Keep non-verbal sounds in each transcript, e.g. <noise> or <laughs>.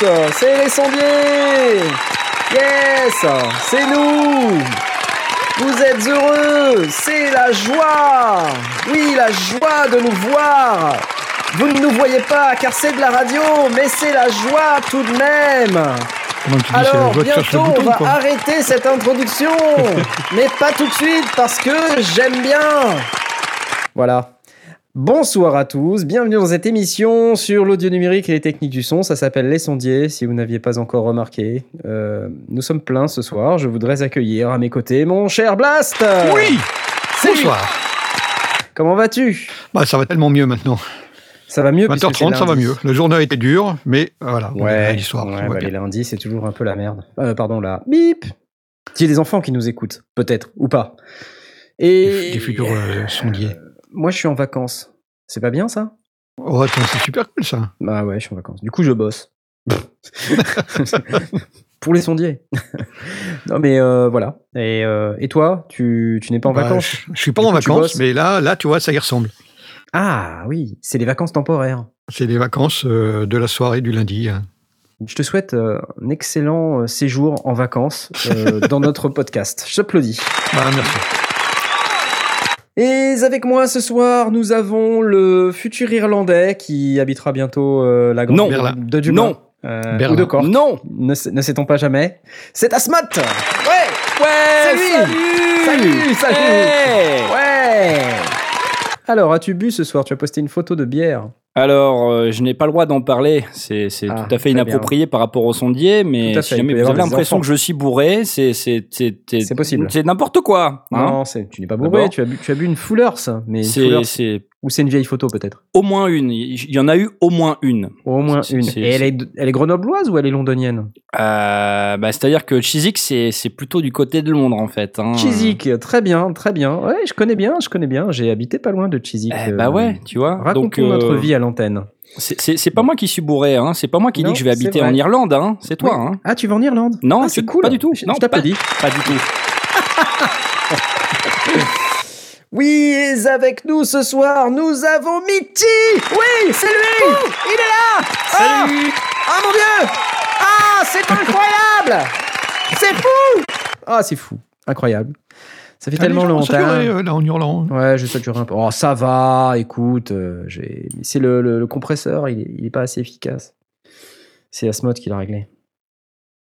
Tous, c'est les sondiers. Yes, c'est nous. Vous êtes heureux, c'est la joie. Oui, la joie de nous voir. Vous ne nous voyez pas car c'est de la radio, mais c'est la joie tout de même. Alors bientôt on bouton, va quoi. arrêter cette introduction, <laughs> mais pas tout de suite parce que j'aime bien. Voilà. Bonsoir à tous, bienvenue dans cette émission sur l'audio numérique et les techniques du son. Ça s'appelle Les Sondiers, si vous n'aviez pas encore remarqué. Euh, nous sommes pleins ce soir. Je voudrais accueillir à mes côtés mon cher Blast. Oui. Bonsoir. Comment vas-tu? Bah, ça va tellement mieux maintenant. Ça va mieux puisque c'est 20h30, ça va mieux. La journée a été dure, mais voilà. on est Ouais, soir, ouais, bah, les lundis, c'est toujours un peu la merde. Euh, pardon, la bip. Il y a des enfants qui nous écoutent, peut-être, ou pas. Et Des futurs euh, sondiers. Moi, je suis en vacances. C'est pas bien ça? Oh, attends, c'est super cool ça. Bah ouais, je suis en vacances. Du coup, je bosse. <laughs> Pour les sondiers. <laughs> non, mais euh, voilà. Et, euh, et toi, tu, tu n'es pas en Bah, vacances? je, je suis pas Du en coup, vacances, mais là, là, tu vois, ça y ressemble. Ah oui, c'est les vacances temporaires. C'est les vacances euh, de la soirée du lundi. hein. Je te souhaite un excellent séjour en vacances dans notre <laughs> podcast. Je t'applaudis. Bah, merci. Et avec moi ce soir, nous avons le futur Irlandais qui habitera bientôt euh, la grande Non. Berlin. de Dublin. Non. Euh, ou de Cork. Non Ne, sait- ne sait-on pas jamais C'est Asmat Ouais Ouais lui Salut, salut. Hey Ouais Alors, as-tu bu ce soir? Tu as posté une photo de bière. Alors, euh, je n'ai pas le droit d'en parler, c'est Ah, tout à fait inapproprié par rapport au sondier, mais si jamais vous avez l'impression que je suis bourré, c'est possible. C'est n'importe quoi. hein. non, c'est- tu n'es pas bourré, D'abord. tu as, bu, tu as bu une Fullers. Mais une C'est Ou c'est une vieille photo peut-être? Au moins une. Il y en a eu au moins une. Au moins une. Et elle est, elle est grenobloise ou elle est londonienne? Euh, bah, C'est-à-dire que Chiswick, c'est plutôt du côté de Londres, en fait. hein. Chiswick, très bien, très bien. Ouais, je connais bien, je connais bien. J'ai habité pas loin de Chiswick. Eh bah euh, ouais, tu vois. Raconte-nous Donc, notre vie à l'antenne. c'est- pas moi qui suis bourré, hein. c'est pas moi qui Non, dis que je vais habiter vrai. en Irlande, hein. c'est toi. Oui. Hein. Ah, tu vas en Irlande? Non, Ah, c'est cool. pas du tout. Je, Non, je t'applaudis. Pas du tout. <laughs> Oui, et avec nous ce soir, nous avons Mitty Oui, c'est lui Il est là Salut Ah mon dieu Ah, c'est incroyable C'est fou Ah, c'est fou. Incroyable. Ça fait Ah, tellement longtemps. saturé, euh, là en hurlant. Ouais, je sature un peu. Oh, ça va, écoute, euh, c'est le, le- le compresseur, il est, il est pas assez efficace. C'est Asmod qui l'a réglé.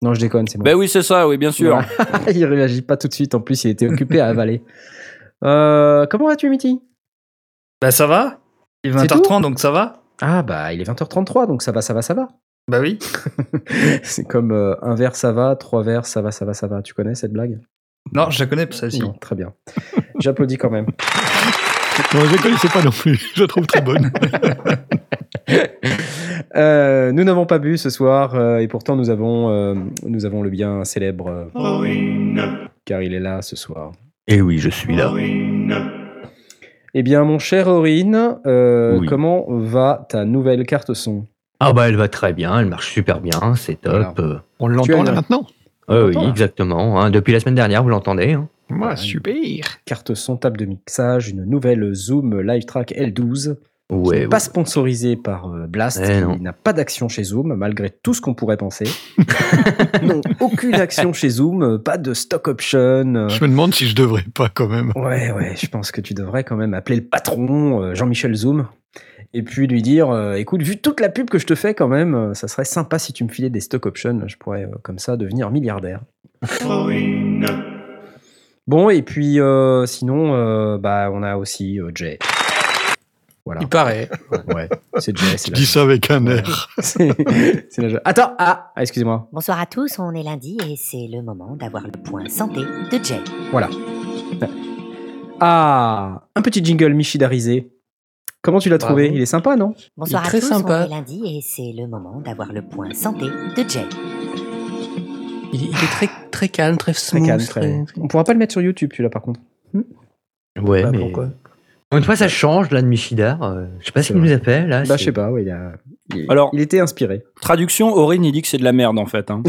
Non, je déconne, c'est moi. Ben oui, c'est ça, oui, bien sûr. <laughs> il réagit pas tout de suite, en plus, il était occupé à avaler. Euh, comment vas-tu, Mitty? Bah ça va Il est C'est 20h30 donc ça va Ah, bah, il est 20h33, donc ça va, ça va, ça va. Bah oui. <laughs> c'est comme euh, un verre, ça va, trois verres, ça va, ça va, ça va. Tu connais cette blague? Non, je la connais pour celle-ci. Très bien. J'applaudis quand même. Non, je ne connaissais pas non plus. Je la trouve très bonne. <laughs> Euh, nous n'avons pas bu ce soir euh, et pourtant nous avons, euh, nous avons le bien célèbre euh, car il est là ce soir. Et oui, je suis là. Eh bien mon cher Aurine, euh, Oui. comment va ta nouvelle carte son? Ah bah elle va très bien, elle marche super bien, c'est top. On l'entend là maintenant? Euh, oui, là. exactement. hein. Depuis la semaine dernière, vous l'entendez. hein. Ouais, super. Carte son, table de mixage, une nouvelle Zoom Live Track L12 qui Ouais, n'est ouais. pas sponsorisée par euh, Blast, Eh qui n'a pas d'action chez Zoom malgré tout ce qu'on pourrait penser. <laughs> non, aucune action chez Zoom, euh, pas de stock option. euh, Je me demande si je devrais pas quand même. Ouais, ouais, je pense que tu devrais quand même appeler le patron, Jean-Michel Zoom, et puis lui dire euh, écoute, vu toute la pub que je te fais quand même, euh, ça serait sympa si tu me filais des stock options, je pourrais euh, comme ça devenir milliardaire. Bon, et puis euh, sinon, euh, bah, on a aussi euh, Jay. Voilà. Il paraît. Ouais, c'est Jay. La- dis ça avec un air. <laughs> C'est c'est la- Attends, ah, ah, excusez-moi. Bonsoir à tous, on est lundi et c'est le moment d'avoir le point santé de Jay. Voilà. Ah, un petit jingle michidarisé. Comment tu l'as trouvé? Il est sympa, non? Bonsoir Il est à très tous, sympa. on est lundi et c'est le moment d'avoir le point santé de Jay. Il, il est très, très calme, très Très smooth. calme, très- On pourra pas le mettre sur YouTube, celui-là, par contre. Ouais, Bah, mais. pourquoi? Une fois, ça change là de Michidar. euh, je sais pas ce qu'il nous a fait là. Bah, je sais pas, ouais, il, a... il... Alors- il était inspiré. Traduction, Aurine, il dit que c'est de la merde, en fait. hein.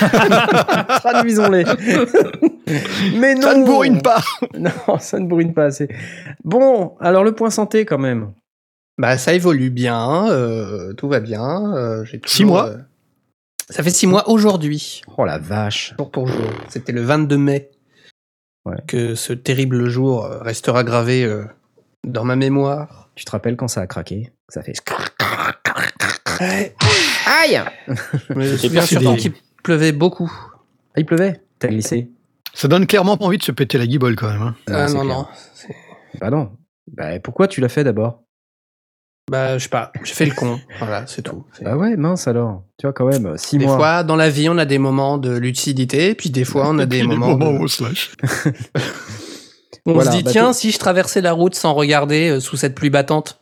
<laughs> Traduisons-les. <laughs> Mais non Ça ne bourrine pas <laughs> Non, ça ne bourrine pas assez. Bon, alors le point santé, quand même. Bah, ça évolue bien, euh, tout va bien. euh, j'ai Six mois euh, Ça fait six mois aujourd'hui, Oh la vache. jour pour jour. C'était le 22 mai Ouais. que ce terrible jour restera gravé euh, dans ma mémoire. Tu te rappelles quand ça a craqué Ça fait. Aïe surtout des- qu'il pleuvait beaucoup. Ah, il pleuvait T'as glissé Ça donne clairement pas envie de se péter la guibole quand même. hein. ah c'est non, clair. non. Bah non. Bah pourquoi tu l'as fait d'abord? Bah, je sais pas, j'ai fait le con. Voilà, c'est tout. Bah ouais, mince alors. Tu vois, quand même, 6 Des mois. fois, dans la vie, on a des moments de lucidité, puis des fois, on a <laughs> Et puis, des moments, où de- on se lâche. où <laughs> on Voilà, se dit, bah, tiens, si je traversais la route sans regarder euh, sous cette pluie battante.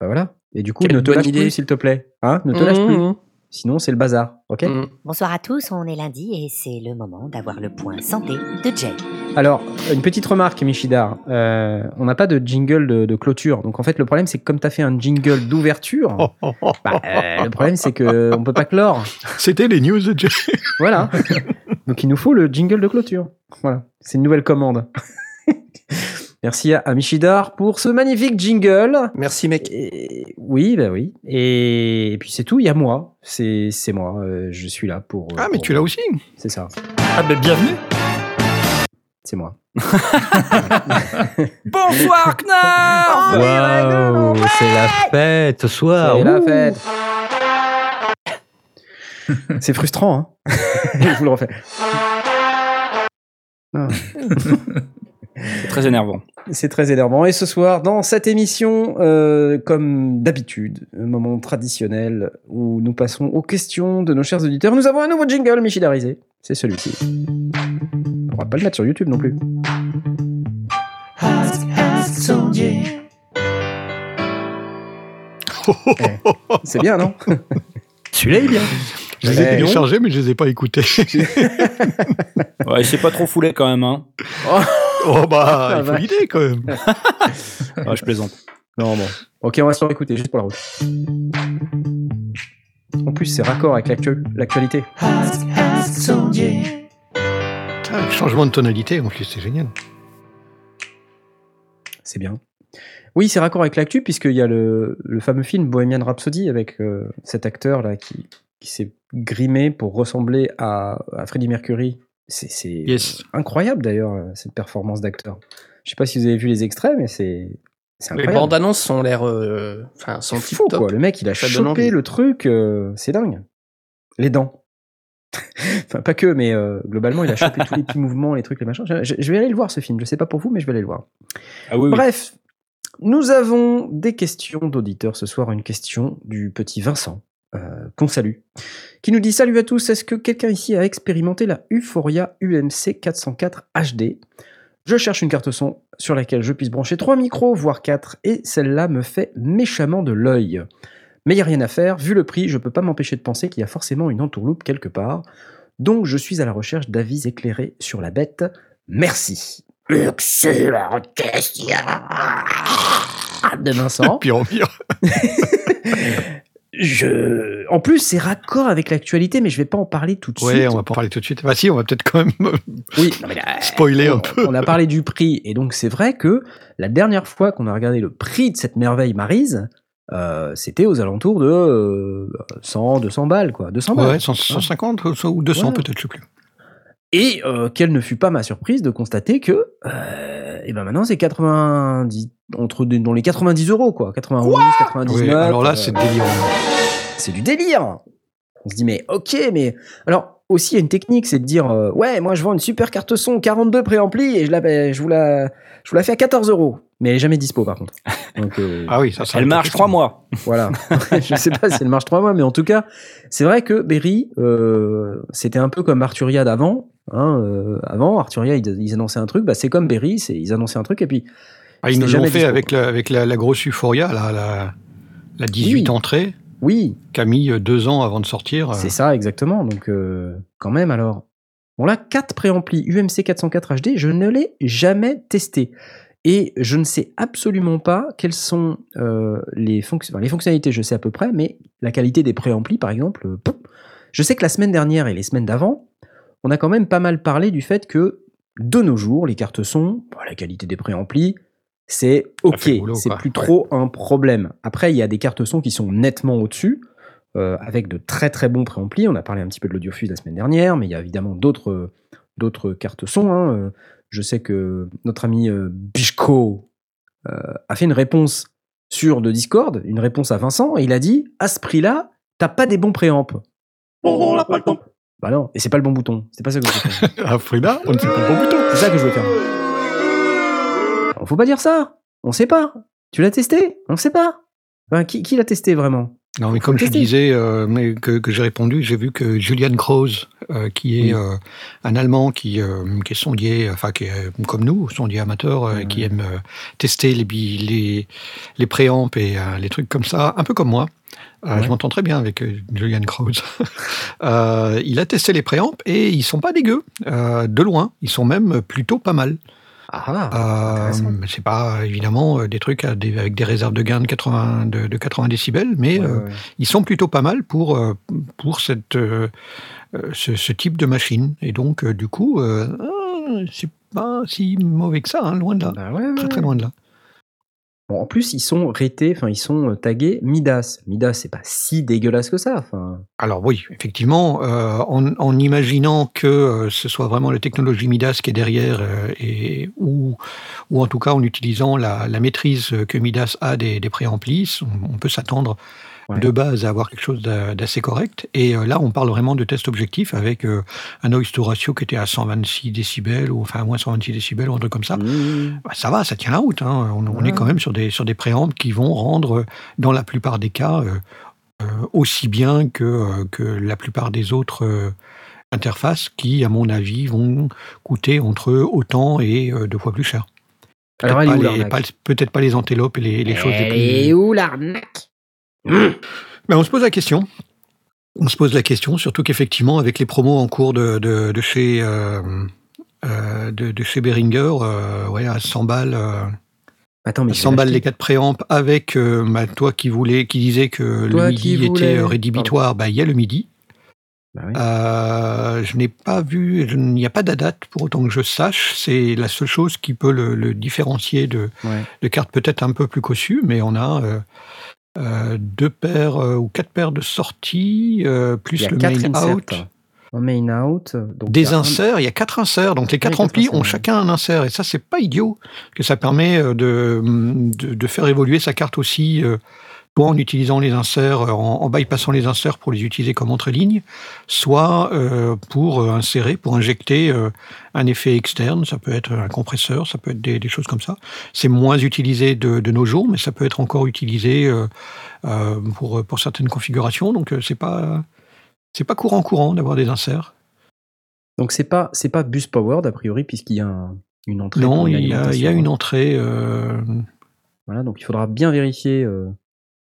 Bah voilà. Et du coup, Quelle ne te lâche idée. plus, s'il te plaît. Hein Ne te lâche plus. Mmh, Sinon, c'est le bazar. Ok mmh. Bonsoir à tous, on est lundi et c'est le moment d'avoir le point santé de Jay. Alors, une petite remarque, Michidar. Euh, on n'a pas de jingle de, de clôture. Donc, en fait, le problème, c'est que comme tu as fait un jingle d'ouverture, <laughs> Oh, oh, oh. bah, euh, le problème, c'est que on peut pas clore. C'était les news de Jay. Voilà. <laughs> Donc, il nous faut le jingle de clôture. Voilà. C'est une nouvelle commande. <laughs> Merci à, à Michidar pour ce magnifique jingle. Merci, mec. Et- oui, bah oui. Et, et puis c'est tout, il y a moi. C'est c'est moi. euh, je suis là pour. Ah, mais pour- tu l'as aussi. C'est ça. Ah ben bienvenue. C'est moi. <laughs> Bonsoir Knarr Waouh, c'est la fête ce soir. C'est la fête. <laughs> c'est frustrant, hein Je vous le refais. Ah, C'est très énervant. C'est très énervant. Et ce soir, dans cette émission, euh, comme d'habitude, un moment traditionnel où nous passons aux questions de nos chers auditeurs, nous avons un nouveau jingle michidarisé. C'est celui-ci. On va pas le mettre sur YouTube non plus. C'est bien, non? <laughs> Celui-là est bien. Je les ai téléchargés, mais je les ai pas écoutés. <laughs> <laughs> Ouais, il s'est pas trop foulé quand même. Hein. Oh bah, Ah, il faut l'idée quand même. Ouais, <laughs> je plaisante. Non, bon. Ok, on va se faire écouter, juste pour la route. En plus, c'est raccord avec l'actu- l'actualité. Ah, changement de tonalité, en plus, c'est génial. C'est bien. Oui, c'est raccord avec l'actu, puisqu'il y a le, le fameux film Bohemian Rhapsody avec euh, cet acteur-là qui, qui s'est grimé pour ressembler à, à Freddie Mercury. C'est Yes. incroyable d'ailleurs, euh, cette performance d'acteur. Je sais pas si vous avez vu les extraits, mais c'est Les bandes annonces ont l'air. euh, Enfin, sont fou, quoi. Le mec, il a Ça chopé le truc, euh, c'est dingue. Les dents. <laughs> enfin, pas que, mais euh, globalement, il a chopé tous les petits <laughs> mouvements, les trucs, les machins. Je, vais aller le voir, ce film. Je sais pas pour vous, mais je vais aller le voir. Ah oui, oui. Bref, nous avons des questions d'auditeurs ce soir. Une question du petit Vincent, qu'on salue, qui nous dit Salut à tous, est-ce que quelqu'un ici a expérimenté la Euphoria UMC 404 HD Je cherche une carte son sur laquelle je puisse brancher trois micros, voire quatre, et celle-là me fait méchamment de l'œil. Mais il n'y a rien à faire, vu le prix, je peux pas m'empêcher de penser qu'il y a forcément une entourloupe quelque part. Donc je suis à la recherche d'avis éclairés sur la bête. Merci. Excellente question de Vincent. Pire en pire. <laughs> Je... En plus, c'est raccord avec l'actualité, mais je vais pas en parler tout de Ouais, suite. on va pas en parler tout de suite. Bah si, on va peut-être quand même Oui, non, mais là, <laughs> spoiler un on, peu. on a parlé du prix, et donc c'est vrai que la dernière fois qu'on a regardé le prix de cette merveille Marise, euh, c'était aux alentours de euh, 100, 200 balles, quoi. 200 balles. Ouais, 100 150 ou 200 Ouais. peut-être, je sais plus. Et euh, quelle ne fut pas ma surprise de constater que, euh, et ben maintenant c'est 90, entre dans les 90 euros quoi, 91, 99. Oui, alors là, euh, c'est délirant. c'est du délire. On se dit mais ok, mais alors aussi il y a une technique, c'est de dire euh, ouais moi je vends une super carte son 42 préampli et je la, je vous la, je vous la fais à 14 euros, mais elle est jamais dispo par contre. <laughs> Donc euh, Ah oui, ça, ça Elle marche trois mois. <laughs> voilà. <laughs> je sais pas si elle marche trois mois, mais en tout cas, c'est vrai que Berry, euh, c'était un peu comme Arturia d'avant. Hein, euh, avant, Arturia, ils, ils annonçaient un truc, bah, c'est comme Berry, ils annonçaient un truc, et puis Ah, ils nous jamais l'ont fait dispo, avec, la, avec la, la grosse Euphoria, la, la, la 18 Oui. entrées, oui, qui a mis deux ans avant de sortir. c'est ça exactement. Donc, euh, quand même, alors. Bon, là, 4 préamplis UMC 404 HD, je ne l'ai jamais testé. Et je ne sais absolument pas quelles sont euh, les, enfin, les fonctionnalités, je sais à peu près, mais la qualité des préamplis, par exemple, euh, je sais que la semaine dernière et les semaines d'avant, on a quand même pas mal parlé du fait que, de nos jours, les cartes son, bon, la qualité des préamplis, c'est ok, c'est plus Ouais. trop un problème. Après, il y a des cartes son qui sont nettement au-dessus, euh, avec de très très bons préamplis. On a parlé un petit peu de l'audiofuse la semaine dernière, mais il y a évidemment d'autres d'autres cartes son. hein. Je sais que notre ami euh, Bishko euh, a fait une réponse sur de Discord, une réponse à Vincent, et il a dit à ce prix-là, t'as pas des bons préamps. Bah non, et c'est pas le bon bouton. C'est pas ça que je veux faire. <laughs> À Frida, on ne sait pas le bon bouton. C'est ça que je veux faire. Faut pas dire ça. On sait pas. Tu l'as testé? On sait pas. Enfin, qui qui l'a testé vraiment? Non, mais comme je disais, euh, mais que, que j'ai répondu, j'ai vu que Julian Krause, euh, qui est Oui. euh, un Allemand qui, qui est sondier, enfin qui est comme nous, sondier amateur, qui aime tester les, les, les préamps et les trucs comme ça, un peu comme moi. Ouais. Je m'entends très bien avec Julian Krause. <laughs> Il a testé les préamps et ils sont pas dégueux. De loin, ils sont même plutôt pas mal. Ah, Euh, c'est pas évidemment euh, des trucs à des- avec des réserves de gain de 80, de, de 80 décibels, mais Ouais, euh, ouais, ils sont plutôt pas mal pour, euh, pour cette, euh, euh, ce, ce type de machine. Et donc, euh, du coup, euh, ah, c'est pas si mauvais que ça, hein, loin de là. Bah ouais, Très très loin de là. En plus, ils sont ratés, enfin, ils sont euh, tagués Midas. Midas, c'est pas si dégueulasse que ça. Alors oui, effectivement, euh, en, imaginant que euh, ce soit vraiment la technologie Midas qui est derrière, et, ou, ou en tout cas en utilisant la, maîtrise que Midas a des, des préamplis, on peut s'attendre Ouais. de base à avoir quelque chose d'a- d'assez correct. Et euh, là, on parle vraiment de test objectif avec euh, un noise to ratio qui était à 126 décibels, ou enfin à moins 126 décibels, ou un truc comme ça. mmh. Bah, ça va, ça tient la route. hein. On, on Ouais. est quand même sur des, sur des préampes qui vont rendre, euh, dans la plupart des cas, euh, aussi bien que, que la plupart des autres interfaces qui, à mon avis, vont coûter entre autant et deux fois plus cher. Peut-être pas les- pas- antelopes et les, les choses les plus. est où l'arnaque? Mais on se pose la question. On se pose la question, surtout qu'effectivement, avec les promos en cours de, de, de chez, euh, euh, de, de chez Behringer, euh, ouais, à 100 balles, euh, Attends, mais à je 100 vais balles les l'acheter. 4 préamps, avec bah, toi qui voulais, qui disais que Toi le midi voulais- était rédhibitoire, bah, il y a le midi. Bah oui. Euh, je n'ai pas vu, il n'y a pas de date pour autant que je sache. C'est la seule chose qui peut le, le différencier de, Ouais. de cartes peut-être un peu plus cossues, mais on a euh, deux paires euh, ou quatre paires de sorties, euh, Il plus y a le main inserts. out. En main out. Donc il y Des un- inserts, il y a quatre inserts, donc les quatre amplis ont chacun un insert, et ça c'est pas idiot, que ça permet euh, de, de, de faire évoluer sa carte aussi, euh, soit en utilisant les inserts, euh, en, en bypassant les inserts pour les utiliser comme entrée-ligne, soit euh, pour euh, insérer, pour injecter euh, un effet externe, ça peut être un compresseur, ça peut être des, des choses comme ça. C'est moins utilisé de, de nos jours, mais ça peut être encore utilisé euh, pour, pour certaines configurations, donc c'est pas... C'est pas courant courant d'avoir des inserts. Donc c'est pas c'est pas bus powered a priori puisqu'il y a un- une entrée. Non, il y, a, il y a alimentation, une entrée. euh, Voilà, donc il faudra bien vérifier euh,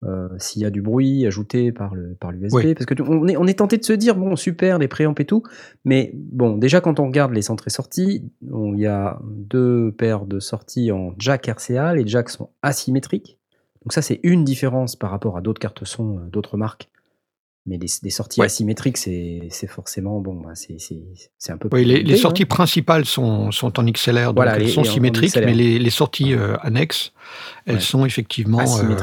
euh, s'il y a du bruit ajouté par le par l'USB, Oui. parce que tu- on est on est tenté de se dire bon super les préamps et tout, mais bon déjà quand on regarde les entrées sorties, on- il y a deux paires de sorties en jack RCA, les jacks sont asymétriques, donc ça c'est une différence par rapport à d'autres cartes son euh, d'autres marques. Mais des, des sorties Ouais. asymétriques, c'est forcément bon, bah, c'est un peu. oui, les, sorties hein. principales sont, sont en XLR, donc Voilà, elles les- sont symétriques, mais les, les sorties euh, annexes, elles Ouais. sont effectivement euh,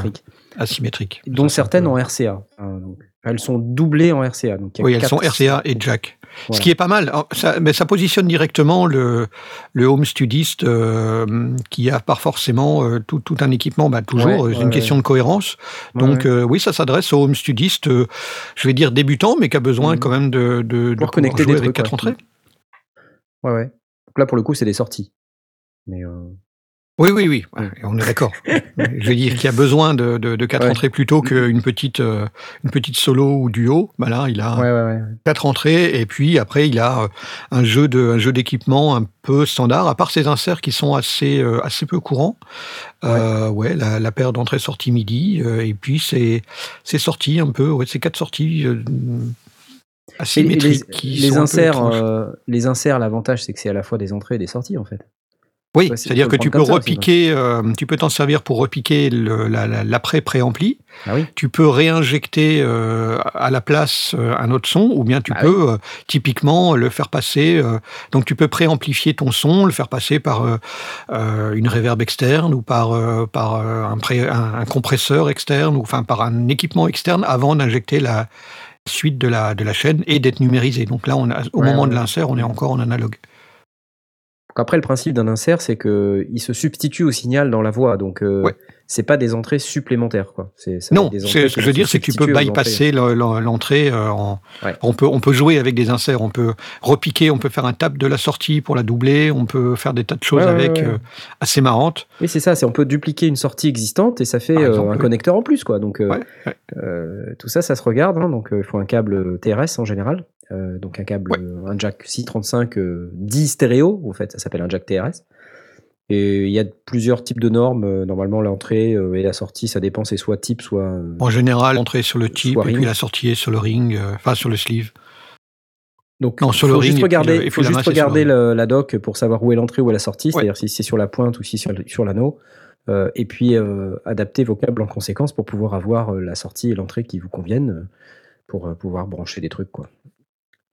asymétriques. dont certaines en RCA. hein, donc, elles sont doublées en RCA. Donc Oui, elles sont RCA et jack. Ce qui est pas mal. Alors, Ça, mais ça positionne directement le, le home studiste euh, qui a pas forcément euh, tout, tout un équipement. Bah, toujours, Ouais, euh, ouais, une ouais. question de cohérence. Donc euh, oui, ça s'adresse au home studiste, je vais dire débutant, mais qui a besoin Mhm. quand même de, de, connecter des avec quatre entrées. Ouais, ouais. Donc là, pour le coup, c'est des sorties. Mais Oui, oui, oui, ouais, on est d'accord. <laughs> je veux dire qu'il y a besoin de, de, de quatre Ouais. entrées plutôt qu'une petite, euh, une petite solo ou duo. Bah là, il a ouais, ouais, ouais. quatre entrées et puis après, il a euh, un jeu de, un jeu d'équipement un peu standard, à part ces inserts qui sont assez, euh, assez peu courants. Euh, ouais, la, la paire d'entrées-sorties midi et puis ces, ces sorties un peu, ouais, ces quatre sorties Et les, asymétriques les- qui les sont un peu inserts, les inserts, l'avantage, c'est que c'est à la fois des entrées et des sorties, en fait. Oui, c'est- c'est-à-dire que tu peux repiquer, euh, tu peux t'en servir pour repiquer le- la- la- l'après préampli. Ah oui. Tu peux réinjecter euh, à la place euh, un autre son, ou bien tu Ah peux typiquement le faire passer. donc tu peux préamplifier ton son, le faire passer par une réverb externe ou par par un, pré- un- un compresseur externe ou enfin par un équipement externe avant d'injecter la suite de la de la chaîne et d'être numérisé. Donc là, on a, au Ouais, moment ouais, de l'insert, on est encore en analogue. Donc après, le principe d'un insert, c'est que il se substitue au signal dans la voix, donc euh, Ouais. c'est pas des entrées supplémentaires, quoi. Ça Non, des ce que je veux dire, c'est que tu peux bypasser le- le- l'entrée. euh, Ouais. on, peut, on peut jouer avec des inserts, on peut repiquer, on peut faire un tap de la sortie pour la doubler, on peut faire des tas de choses Ouais, avec euh, assez marrantes. Oui, c'est ça. On peut dupliquer une sortie existante et ça fait euh, exemple, un oui. connecteur en plus, quoi. Donc tout ça, ça se regarde. hein. donc il faut un câble TRS en général. Euh, donc un câble, Ouais. euh, un jack 635 euh, 10 stéréo. En fait, ça s'appelle un jack TRS. Et il y a plusieurs types de normes. Euh, Normalement, l'entrée et la sortie, ça dépend. C'est soit type, soit. En général, l'entrée sur le type et puis ring. la sortie est sur le ring, euh, enfin sur le sleeve. Donc, Non, sur faut ring juste regarder, il faut juste regarder la doc pour savoir où est l'entrée, où est la sortie, Ouais. c'est-à-dire si c'est sur la pointe ou si c'est sur, sur l'anneau. Euh, et puis euh, adapter vos câbles en conséquence pour pouvoir avoir euh, la sortie et l'entrée qui vous conviennent pour euh, pouvoir brancher des trucs quoi.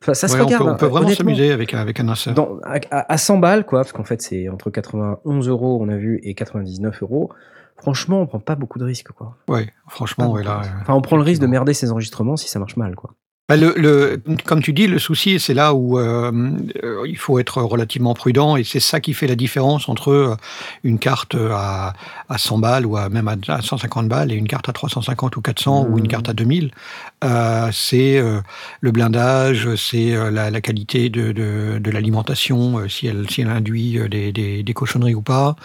Enfin, ça se Ouais, on, peut, on hein, peut vraiment s'amuser avec, un- avec un insert. Dans- à, à- à 100 balles quoi, parce qu'en fait c'est entre 91 euros on a vu et 99 euros. Franchement, on prend pas beaucoup de risques quoi. Ouais, franchement, beaucoup ouais, là. euh, Enfin, on prend le risque de merder ses enregistrements si ça marche mal quoi. Bah, le, le- comme tu dis, le souci, c'est là où euh, euh, il faut être relativement prudent et c'est ça qui fait la différence entre euh, une carte à, à 100 balles ou à, même à, à 150 balles et une carte à 350 ou 400 ou une Mhm. carte à 2000. Euh, c'est euh, le blindage, c'est euh, la, la qualité de, de, de l'alimentation, si, elle, si elle induit des, des, des cochonneries ou pas.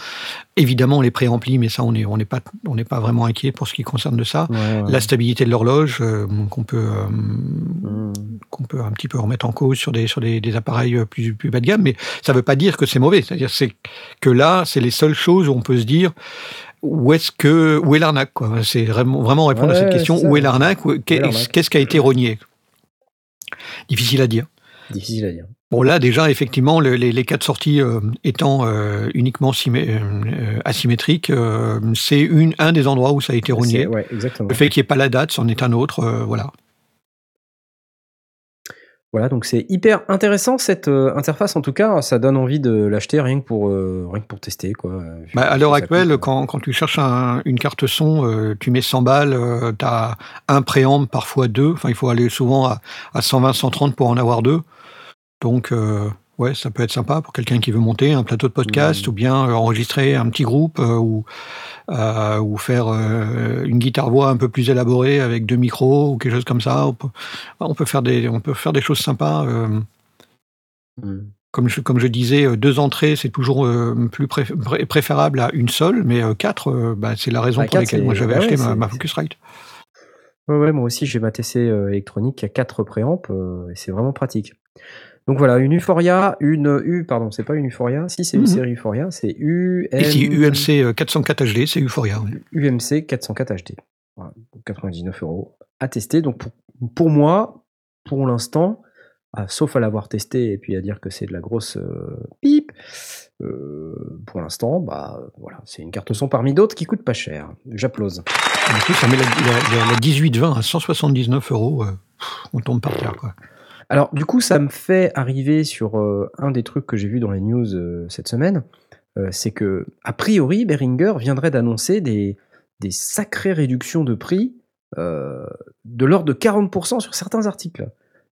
Évidemment, les préamplis, mais ça, on n'est on n'est pas, on n'est pas vraiment inquiet pour ce qui concerne de ça. Ouais, ouais. La stabilité de l'horloge, euh, qu'on peut, euh, Mmh. qu'on peut un petit peu remettre en cause sur des, sur des, des appareils plus, plus bas de gamme, mais ça ne veut pas dire que c'est mauvais. C'est-à-dire c'est que là, c'est les seules choses où on peut se dire où est-ce que où est l'arnaque quoi? C'est vraiment, vraiment répondre à cette question où est l'arnaque? Qu'est-ce qui a été rogné? Difficile à dire. Difficile à dire. Bon là déjà effectivement le- les, les quatre sorties euh, étant euh, uniquement euh, asymétriques, c'est un des endroits où ça a été rogné. Ouais. Le fait qu'il n'y ait pas la date, c'en est un autre. voilà. Voilà, donc c'est hyper intéressant cette euh, interface en tout cas, ça donne envie de l'acheter rien que pour euh, rien que pour tester quoi. Bah, à l'heure actuelle, quand, quand tu cherches un- une carte son, euh, tu mets 100 balles, tu as un préamble, parfois deux. Enfin, il faut aller souvent à, à 120, 130 pour en avoir deux. Donc, euh, ouais, ça peut être sympa pour quelqu'un qui veut monter un plateau de podcast Mhm. ou bien euh, enregistrer un petit groupe euh, ou, euh, ou faire euh, une guitare-voix un peu plus élaborée avec deux micros ou quelque chose comme ça. On peut, on peut, faire, des, on peut faire des choses sympas. hmm. comme je, comme je disais, deux entrées, c'est toujours plus pré- pré- préférable à une seule, mais quatre, bah, c'est la raison Bah, pour quatre, laquelle moi j'avais acheté ma, Focusrite. Ouais, ouais, moi aussi j'ai ma TC électronique qui a 4 préamps euh, et c'est vraiment pratique. Donc voilà, une Euphoria, une U, pardon, c'est pas une Euphoria, si c'est une Mhm. série Euphoria, c'est U, Ici, UMC euh, 404 HD, c'est Euphoria. oui. UMC 404 HD. Voilà, donc 99 euros à tester. Donc pour, pour moi, pour l'instant, ah, sauf à l'avoir testé et puis à dire que c'est de la grosse euh, pipe, euh, pour l'instant, bah voilà, c'est une carte son parmi d'autres qui coûte pas cher. J'applause. Et ça met la, la, la- la 1820 à 179 euros. euh, on tombe par terre. Quoi. Alors, du coup, ça me fait arriver sur euh, un des trucs que j'ai vu dans les news euh, cette semaine. Euh, c'est que, a priori, Behringer viendrait d'annoncer des, des sacrées réductions de prix de l'ordre de 40% sur certains articles.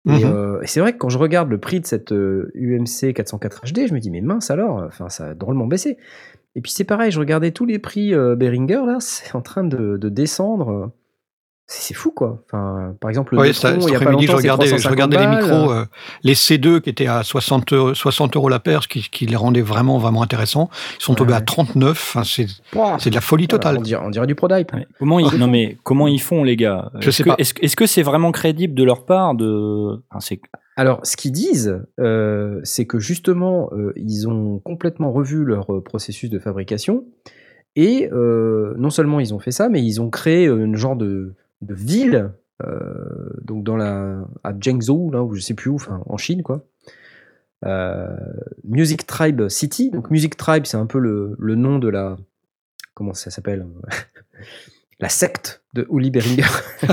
Et, Mhm. et c'est vrai que quand je regarde le prix de cette UMC 404 HD, je me dis, mais mince alors, enfin, ça a drôlement baissé. Et puis c'est pareil, je regardais tous les prix Behringer, là, c'est en train de, de descendre. C'est c'est fou, quoi. Enfin, par exemple, le Ouais, Neutron, ça, il cet y a pas après-midi, je regardais, je 350 regardais les micros, euh, les C2 qui étaient à 60, euros- 60 euros la paire, ce qui, qui les rendait vraiment, vraiment intéressants. Ils sont Ouais, tombés à ouais. 39. Enfin, c'est Pouah, c'est de la folie totale. on, dirait, on dirait du ProDype. Ouais. Comment ils, non mais comment ils font les gars? Je Est-ce sais que- pas. Est-ce que est-ce que c'est vraiment crédible de leur part de enfin, c'est Alors, ce qu'ils disent, euh, c'est que justement, euh, ils ont complètement revu leur processus de fabrication. Et euh, non seulement ils ont fait ça, mais ils ont créé une genre de, de ville, euh, donc dans la, à Zhengzhou, là, où je sais plus où, enfin, en Chine, quoi. euh, Music Tribe City. Donc Music Tribe, c'est un peu le, le nom de la comment ça s'appelle? La secte de Uli Beringer. <laughs>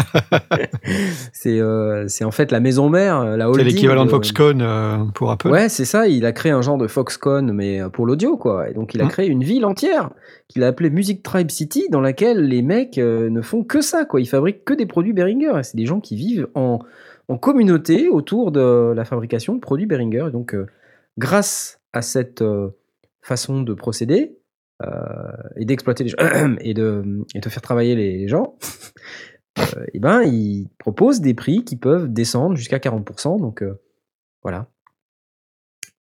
c'est euh, c'est en fait la maison mère, la C'est holding. l'équivalent de Foxconn euh, pour Apple. Ouais, c'est ça. Il a créé un genre de Foxconn, mais euh, pour l'audio, quoi. Et donc, il a Mhm. créé une ville entière qu'il a appelée Music Tribe City, dans laquelle les mecs euh, ne font que ça, quoi. Ils fabriquent que des produits Behringer. Et c'est des gens qui vivent en, en communauté autour de la fabrication de produits Behringer. Et donc, euh, grâce à cette euh, façon de procéder euh, et d'exploiter les gens <clears throat> et de, et de faire travailler les, les gens, <laughs> euh, et ben, ils proposent des prix qui peuvent descendre jusqu'à 40%. Donc, euh, voilà.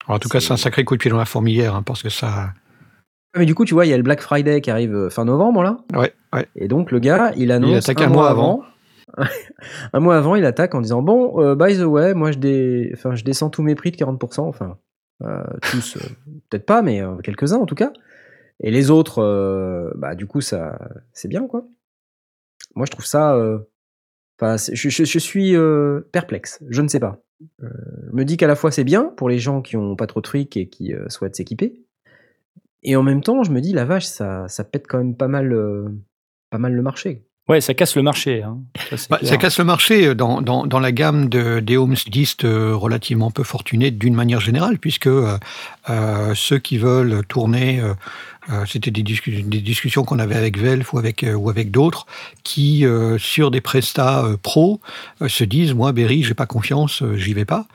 En tout cas, C'est- un sacré coup de pied dans la fourmilière, hein, parce que ça. Ah, Mais du coup, tu vois, il y a le Black Friday qui arrive euh, fin novembre, là. Ouais, ouais. Et donc, le gars, il annonce attaque un, un mois avant. <laughs> un mois avant, il attaque en disant Bon, euh, by the way, moi, je, dé... enfin, je descends tous mes prix de 40%. Enfin, euh, tous, euh, peut-être pas, mais euh, quelques-uns en tout cas. Et les autres, euh, bah, du coup, ça, c'est bien, quoi. Moi, je trouve ça. euh, Enfin, je, je- je suis euh, perplexe. Je ne sais pas. Euh, je me dis qu'à la fois, c'est bien pour les gens qui ont pas trop de fric et qui euh, souhaitent s'équiper. Et en même temps, je me dis, la vache, ça, ça pète quand même pas mal, euh, pas mal le marché. Ouais, ça casse le marché. Hein. Ça, Bah, ça casse le marché dans, dans, dans la gamme de, des home studistes relativement peu fortunés d'une manière générale, puisque euh, ceux qui veulent tourner, c'était des, discu- des discussions qu'on avait avec Velf ou avec, euh, ou avec d'autres, qui euh, sur des prestats euh, pro euh, se disent moi Berry, j'ai pas confiance, euh, j'y vais pas,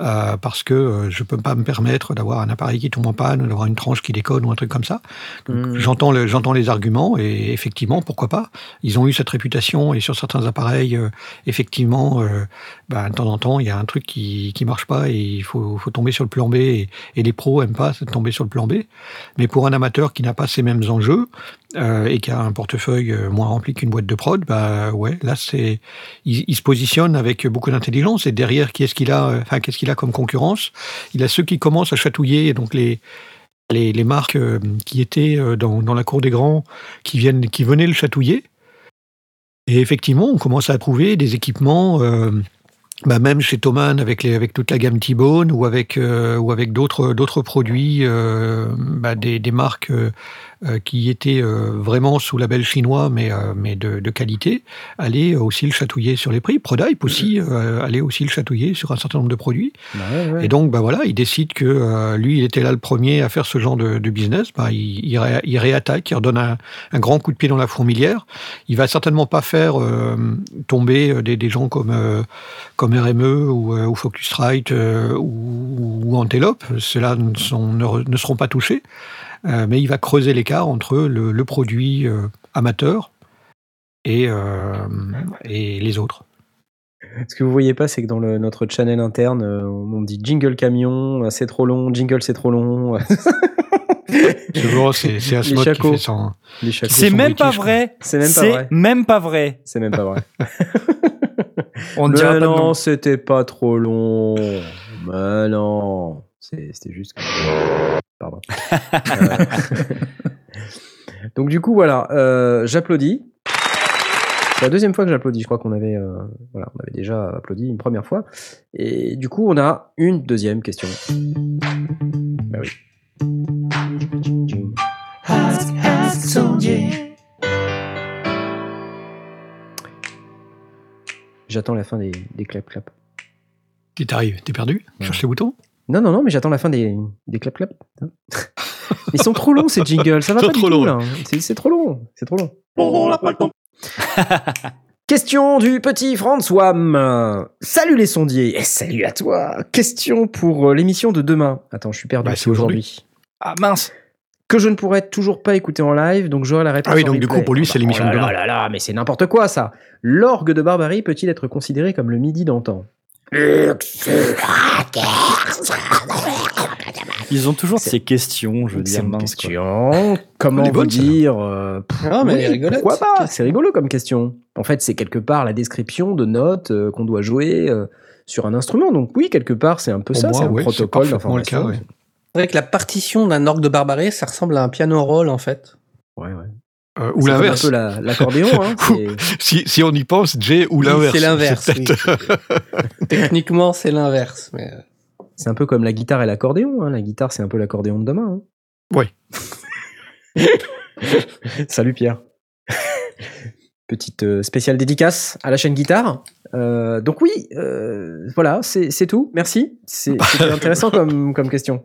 euh, parce que euh, je peux pas me permettre d'avoir un appareil qui tombe en panne, d'avoir une tranche qui déconne ou un truc comme ça. Donc, Mm. J'entends le, j'entends les arguments et effectivement pourquoi pas. Ils ont eu cette réputation et sur certains appareils, euh, effectivement, euh, bah, de temps en temps, il y a un truc qui qui marche pas et il faut, faut tomber sur le plan B et, et les pros aiment pas tomber sur le plan B. Mais pour un amateur qui n'a pas ces mêmes enjeux euh, et qui a un portefeuille euh, moins rempli qu'une boîte de prod, bah ouais, là c'est, il, se positionne avec beaucoup d'intelligence et derrière qui est-ce qu'il a, euh, enfin qu'est-ce qu'il a comme concurrence? Il a ceux qui commencent à chatouiller donc les les, les marques qui étaient dans, dans la cour des grands, qui, viennent, qui venaient le chatouiller. Et effectivement, on commence à trouver des équipements, bah même chez Thomann avec, les, avec toute la gamme T-Bone ou avec, euh, ou avec d'autres, d'autres produits, euh, bah des, des marques euh, euh, qui étaient euh, vraiment sous label chinois, mais, euh, mais de, de qualité, allaient aussi le chatouiller sur les prix. Prodype aussi euh, allait aussi le chatouiller sur un certain nombre de produits. Bah ouais, ouais. Et donc, bah voilà, il décide que euh, lui, il était là le premier à faire ce genre de, de business. Bah, il, il, ré- il réattaque, il redonne un, un grand coup de pied dans la fourmilière. Il va certainement pas faire euh, tomber des, des gens comme, euh, comme RME ou, euh, ou Focusrite euh, ou, ou Antelope. Ceux-là ne, sont- ne re- ne seront pas touchés. Euh, mais il va creuser l'écart entre le, le produit amateur et, euh, et les autres. Ce que vous voyez pas, c'est que dans le, notre channel interne, on dit jingle camion, c'est trop long, jingle c'est trop long. <laughs> C'est Asmod qui fait son... Même pas vrai. C'est même pas vrai. C'est même pas vrai. On ne Mais non, c'était pas trop long. Mais non. C'était juste. Pardon. Euh, <laughs> Donc, du coup, voilà. euh, j'applaudis. C'est la deuxième fois que j'applaudis. Je crois qu'on avait, euh, voilà, on avait déjà applaudi une première fois. Et du coup, on a une deuxième question. Bah oui. J'attends la fin des, des clap clap. Qui t'arrive T'es perdu Ouais. Cherche les boutons Non, non, non, mais j'attends la fin des, des clap clap. Hein. Ils sont trop longs ces jingles, ça va pas sont du trop tout là. C'est c'est trop long, c'est trop long. <laughs> Question du petit François. Salut les sondiers et salut à toi. Question pour euh, l'émission de demain. Attends, je suis perdu. Bah, c'est c'est aujourd'hui. Ah mince. Que je ne pourrais toujours pas écouter en live, donc j'aurai la réponse. Ah oui, donc du coup, pour lui, c'est Oh l'émission là de demain. là là, mais c'est n'importe quoi ça. L'orgue de Barbarie peut-il être considéré comme le midi d'antan? Ils ont toujours ces questions, je veux C'est dire question. Comment vous dire euh, pff, Ah, mais oui, elle est rigolote, Pourquoi pas. C'est rigolo comme question. En fait, c'est quelque part la description de notes euh, qu'on doit jouer euh, sur un instrument. Donc oui, quelque part, c'est un peu Pour ça. C'est un ouais, c'est protocole d'information. cas, ouais. C'est vrai que la partition d'un orgue de barbarie, ça ressemble à un piano roll en fait. Ouais, ouais. Euh, ou l'inverse. Un peu la- l'accordéon. hein, <laughs> Si, si on y pense, J ou Oui, l'inverse. c'est l'inverse, peut-être- <laughs> Techniquement, c'est l'inverse. Mais... euh, C'est un peu comme la guitare et l'accordéon. hein. La guitare, c'est un peu l'accordéon de demain. hein. Ouais. <laughs> Salut Pierre. Petite euh, spéciale dédicace à la chaîne guitare. Euh, donc oui, euh, voilà, c'est tout. Merci. C'est c'était intéressant comme, comme question.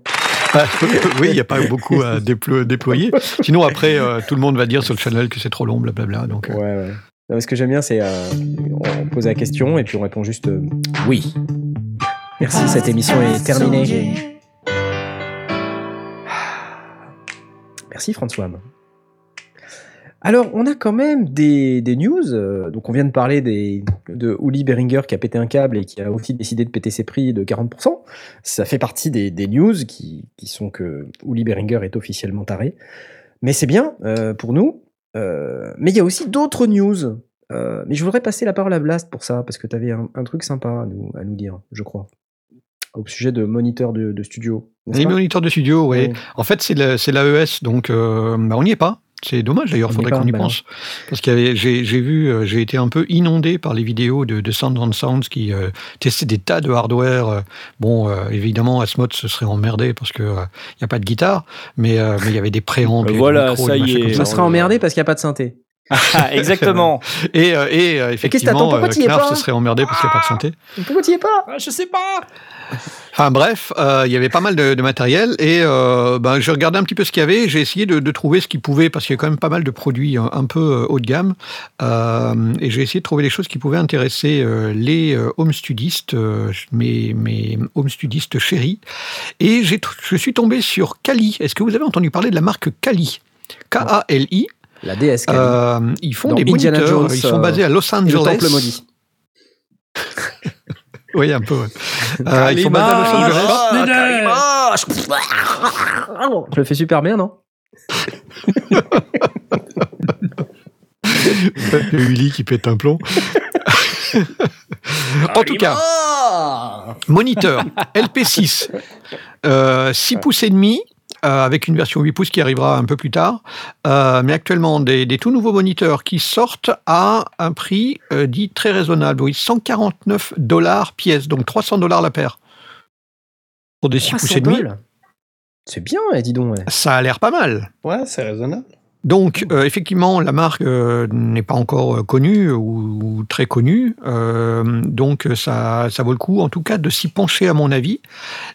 <laughs> Oui, il n'y a pas beaucoup à déplo- déployer. Sinon, après, euh, tout le monde va dire sur le channel que c'est trop long, blablabla. Donc, euh, Ouais, ouais. Non, ce que j'aime bien, c'est euh, on pose la question et puis on répond juste euh, oui. Merci, cette émission est terminée. Merci François. Alors, on a quand même des, des news. euh, donc, on vient de parler des, de Uli Beringer qui a pété un câble et qui a aussi décidé de péter ses prix de 40%. Ça fait partie des, des news qui, qui sont que Uli Beringer est officiellement taré. Mais c'est bien euh, pour nous. Euh, mais il y a aussi d'autres news. Euh, mais je voudrais passer la parole à Blast pour ça, parce que tu avais un, un truc sympa à nous, à nous dire, je crois. Au sujet de moniteur de, de studio. les moniteurs de studio, oui. Ouais. En fait, c'est l'AES, donc euh, bah, on n'y est pas. C'est dommage d'ailleurs, y faudrait qu'on y non. pense. Parce que j'ai vu, euh, j'ai été un peu inondé par les vidéos de, de Sound on Sounds qui euh, testaient des tas de hardware. euh. Bon, euh, évidemment, Asmod se serait emmerdé parce qu'il n'y a pas de guitare, mais euh, mais il y avait des. Euh, et des voilà, micros, ça y est. Ça ça. sera emmerdé parce qu'il n'y a pas de synthé. Ah, <laughs> exactement. Et, euh, et euh, effectivement, euh, Knarf se serait emmerdé parce qu'il n'y a pas de synthé. Pourquoi tu y es pas Ah, je sais pas. Enfin bref, euh, il y avait pas mal de, de matériel et euh, ben, j'ai regardé un petit peu ce qu'il y avait. et J'ai essayé de, de trouver ce qui pouvait parce qu'il y a quand même pas mal de produits un, un peu haut de gamme euh, et j'ai essayé de trouver des choses qui pouvaient intéresser euh, les home studistes, euh, mes, mes home studistes chéris. Et je suis tombé sur Kali. Est-ce que vous avez entendu parler de la marque Kali? K-A-L-I. La DS Kali. Euh, ils font Dans des Indiana moniteurs. Jones, ils sont euh, basés à Los Et le Angeles. temple maudit. <laughs> Oui, un peu. ouais. Euh, ils sont basés à Los Angeles. Je le fais super bien, non Le Uli qui pète un plomb. en tout cas, moniteur LP6, euh, 6 pouces et demi, euh, avec une version 8 pouces qui arrivera un peu plus tard. Euh, mais actuellement, des, des tout nouveaux moniteurs qui sortent à un prix euh, dit très raisonnable. Oui, 149 dollars pièce, donc 300 dollars la paire. Pour des 6 pouces 300 et demi, dollars. C'est bien, eh, dis donc. ouais. ça a l'air pas mal. Ouais, c'est raisonnable. Donc, euh, effectivement, la marque euh, n'est pas encore euh, connue ou, très connue. Donc, ça, ça vaut le coup, en tout cas, de s'y pencher, à mon avis,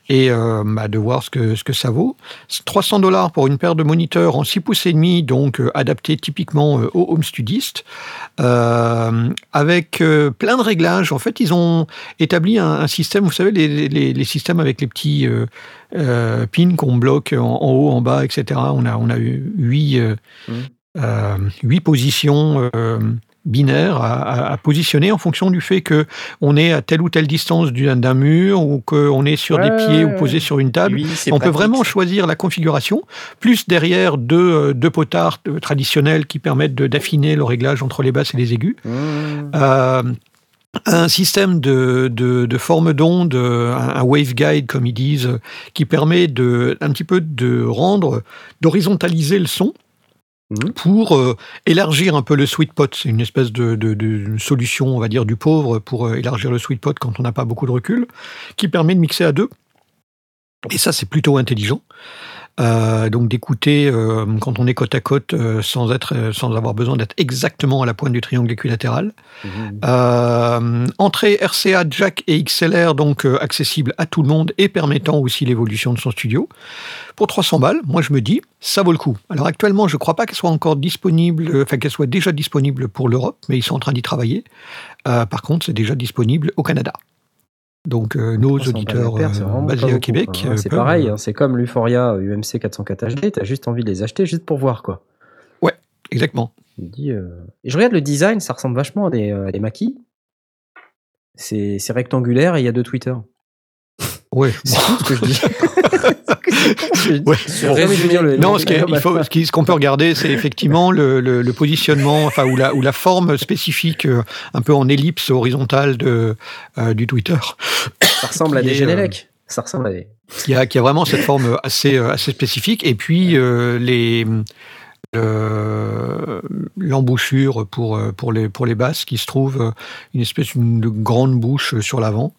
et bah, de voir ce que, ce que ça vaut. C'est 300 dollars pour une paire de moniteurs en 6 pouces et demi, donc adaptés typiquement aux home studistes, euh, avec plein de réglages. En fait, ils ont établi un, système, vous savez, les, les systèmes avec les petits euh, pins qu'on bloque en, en haut, en bas, etc. On a, on a eu huit, euh, Mhm. euh, huit positions euh, binaires à, à- à positionner en fonction du fait que on est à telle ou telle distance du- d'un mur ou qu'on est sur des pieds ouais, ou posé sur une table. On peut vraiment choisir la configuration, plus derrière deux, deux potards traditionnels qui permettent de- d'affiner le réglage entre les basses et les aigus. Mmh. Euh, un système de, de, de forme d'onde, un, waveguide comme ils disent, qui permet de un petit peu de rendre, d'horizontaliser le son Mhm. pour euh, élargir un peu le sweet pot. C'est une espèce de, de- de solution, on va dire, du pauvre pour euh, élargir le sweet pot quand on n'a pas beaucoup de recul, qui permet de mixer à deux. Et ça, c'est plutôt intelligent. Euh, donc d'écouter euh, quand on est côte à côte euh, sans être, sans avoir besoin d'être exactement à la pointe du triangle équilatéral. Mmh. Euh, entrée RCA, jack et XLR, donc accessible à tout le monde et permettant aussi l'évolution de son studio. Pour 300 balles, moi je me dis, ça vaut le coup. Alors actuellement, je ne crois pas qu'elle soit encore disponible, enfin qu'elle soit déjà disponible pour l'Europe, mais ils sont en train d'y travailler. Euh, par contre, c'est déjà disponible au Canada. Donc euh, nos 300 balles auditeurs euh, basés beaucoup, Québec, hein. euh, C'est pareil, hein, c'est comme l'Euphoria UMC 404 HD, t'as juste envie de les acheter juste pour voir quoi. Exactement. Je, dis, euh, regarde le design, ça ressemble vachement à des, à des maquis. C'est c'est rectangulaire et il y a deux Twitter. Ouais. <laughs> C'est tout ce que je dis. <laughs> <laughs> Ouais. Non, ce qu'on peut regarder, c'est effectivement le, le- le positionnement, enfin ou la, ou la forme spécifique, euh, un peu en ellipse horizontale de, euh, du Twitter, Ça ressemble à des Genelec. Ça ressemble à des. qui a, qui a vraiment cette forme assez, euh, assez spécifique. Et puis euh, les le- l'embouchure pour, euh, pour, les, pour les basses qui se trouve euh, une espèce de grande bouche sur l'avant.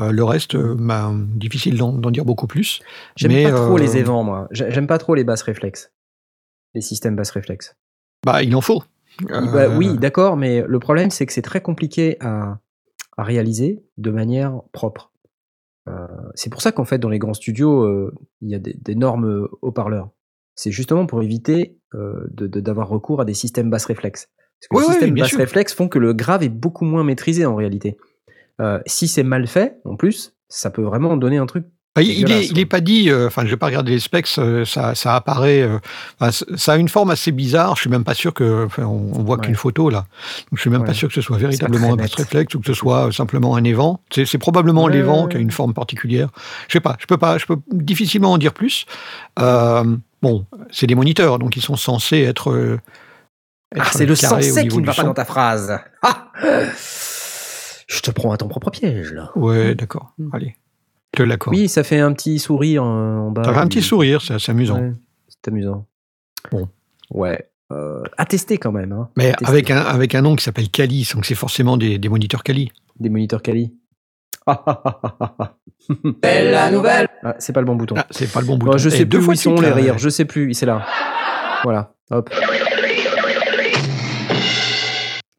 Euh, le reste, euh, bah, difficile d'en dire beaucoup plus. J'aime pas trop euh, les évents, moi. J'ai- J'aime pas trop les basses réflexes. Les systèmes basses réflexes. Bah, il en faut. Bah oui, d'accord, mais le problème, c'est que c'est très compliqué à, à réaliser de manière propre. C'est pour ça qu'en fait, dans les grands studios, il y a des- d'énormes haut-parleurs. C'est justement pour éviter euh, d'avoir recours à des systèmes basse réflexes. Parce que les systèmes basse sûr. réflexes font que le grave est beaucoup moins maîtrisé en réalité. Euh, si c'est mal fait, en plus, ça peut vraiment donner un truc. Bah, il, dégueulasse, est, il quoi. est pas dit, euh, enfin, je vais pas regarder les specs, euh, ça, ça apparaît, euh, ça a une forme assez bizarre. Je suis même pas sûr que, enfin, on, on voit Ouais. qu'une photo là. Donc, je suis même pas sûr que ce soit véritablement un bass net. réflexe ou que ce soit euh, simplement un évent. C'est probablement Ouais, l'évent qui a une forme particulière. Je sais pas, je peux pas, je peux difficilement en dire plus. Euh, bon, c'est des moniteurs, donc ils sont censés être. euh, Ah, c'est le sensé qui ne va pas dans ta phrase. Ah <laughs> Je te prends à ton propre piège, là. Ouais, d'accord. Mm. Allez, je te l'accorde. Oui, ça fait un petit sourire en, en bas. Ça fait un petit sourire, c'est amusant. Ouais, c'est amusant. Bon. Ouais. Euh, à tester quand même. Hein. Mais avec un, avec un nom qui s'appelle Kali, donc c'est forcément des, des moniteurs Kali. Des moniteurs Kali. <laughs> Belle la nouvelle ah, C'est pas le bon bouton. Ah, c'est pas le bon bouton. Je Eh, sais deux plus où fois ils de sont les rires. Je sais plus. C'est là. Voilà. Hop.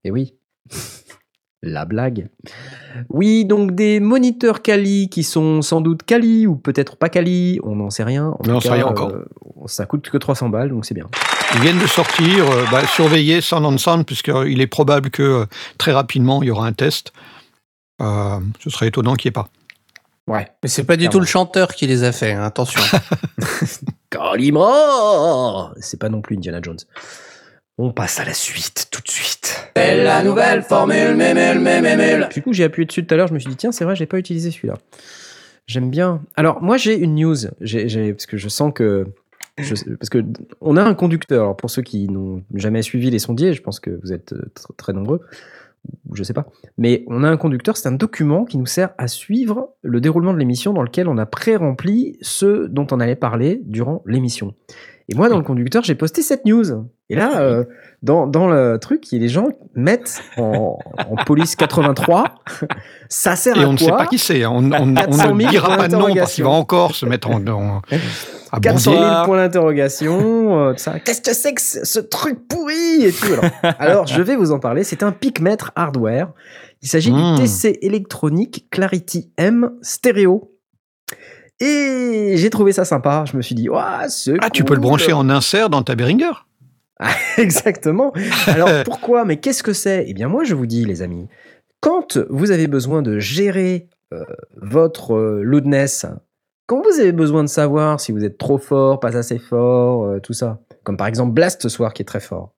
Et oui. <laughs> La blague. Oui, donc des moniteurs Kali qui sont sans doute Kali ou peut-être pas Kali, on n'en sait rien. En On tout n'en sait cas, rien encore. euh, ça coûte que 300 balles, donc c'est bien. Ils viennent de sortir, euh, bah, surveiller Sound on Sound, puisqu'il est probable que euh, très rapidement il y aura un test. Euh, ce serait étonnant qu'il n'y ait pas. Ouais. Mais c'est pas du tout le chanteur qui les a fait, hein, attention. <laughs> Kalima C'est pas non plus Indiana Jones. On passe à la suite, tout de suite. la nouvelle formule, mémule, mémule. Du coup, j'ai appuyé dessus tout à l'heure, je me suis dit, tiens, c'est vrai, j'ai pas utilisé celui-là. J'aime bien. Alors, moi, j'ai une news, j'ai, j'ai- parce que je sens que. je- parce que on a un conducteur. Alors, pour ceux qui n'ont jamais suivi les sondiers, je pense que vous êtes euh, tr- très nombreux, ou je sais pas. Mais on a un conducteur, c'est un document qui nous sert à suivre le déroulement de l'émission dans lequel on a pré-rempli ce dont on allait parler durant l'émission. Et moi, dans le conducteur, j'ai posté cette news. Et là, euh, dans, dans le truc, les gens mettent en, en police 83. <laughs> ça sert Et à on ne quoi sait pas qui c'est. hein. On, on- on 400 000 ne dira pas de nom parce qu'il va encore se mettre en, en- à 400 000 bondir. points d'interrogation, euh, tout ça. Qu'est-ce que c'est que ce truc pourri et tout. Alors, alors, je vais vous en parler. C'est un picmètre hardware. Il s'agit Hmm. du TC électronique Clarity M stéréo. Et j'ai trouvé ça sympa. Je me suis dit, Ouah, c'est Ah, tu peux le brancher en insert dans ta Behringer. <laughs> Exactement. Alors <laughs> pourquoi? Mais qu'est-ce que c'est? Eh bien moi je vous dis les amis, quand vous avez besoin de gérer euh, votre euh, loudness, quand vous avez besoin de savoir si vous êtes trop fort, pas assez fort, euh, tout ça, comme par exemple Blast ce soir qui est très fort,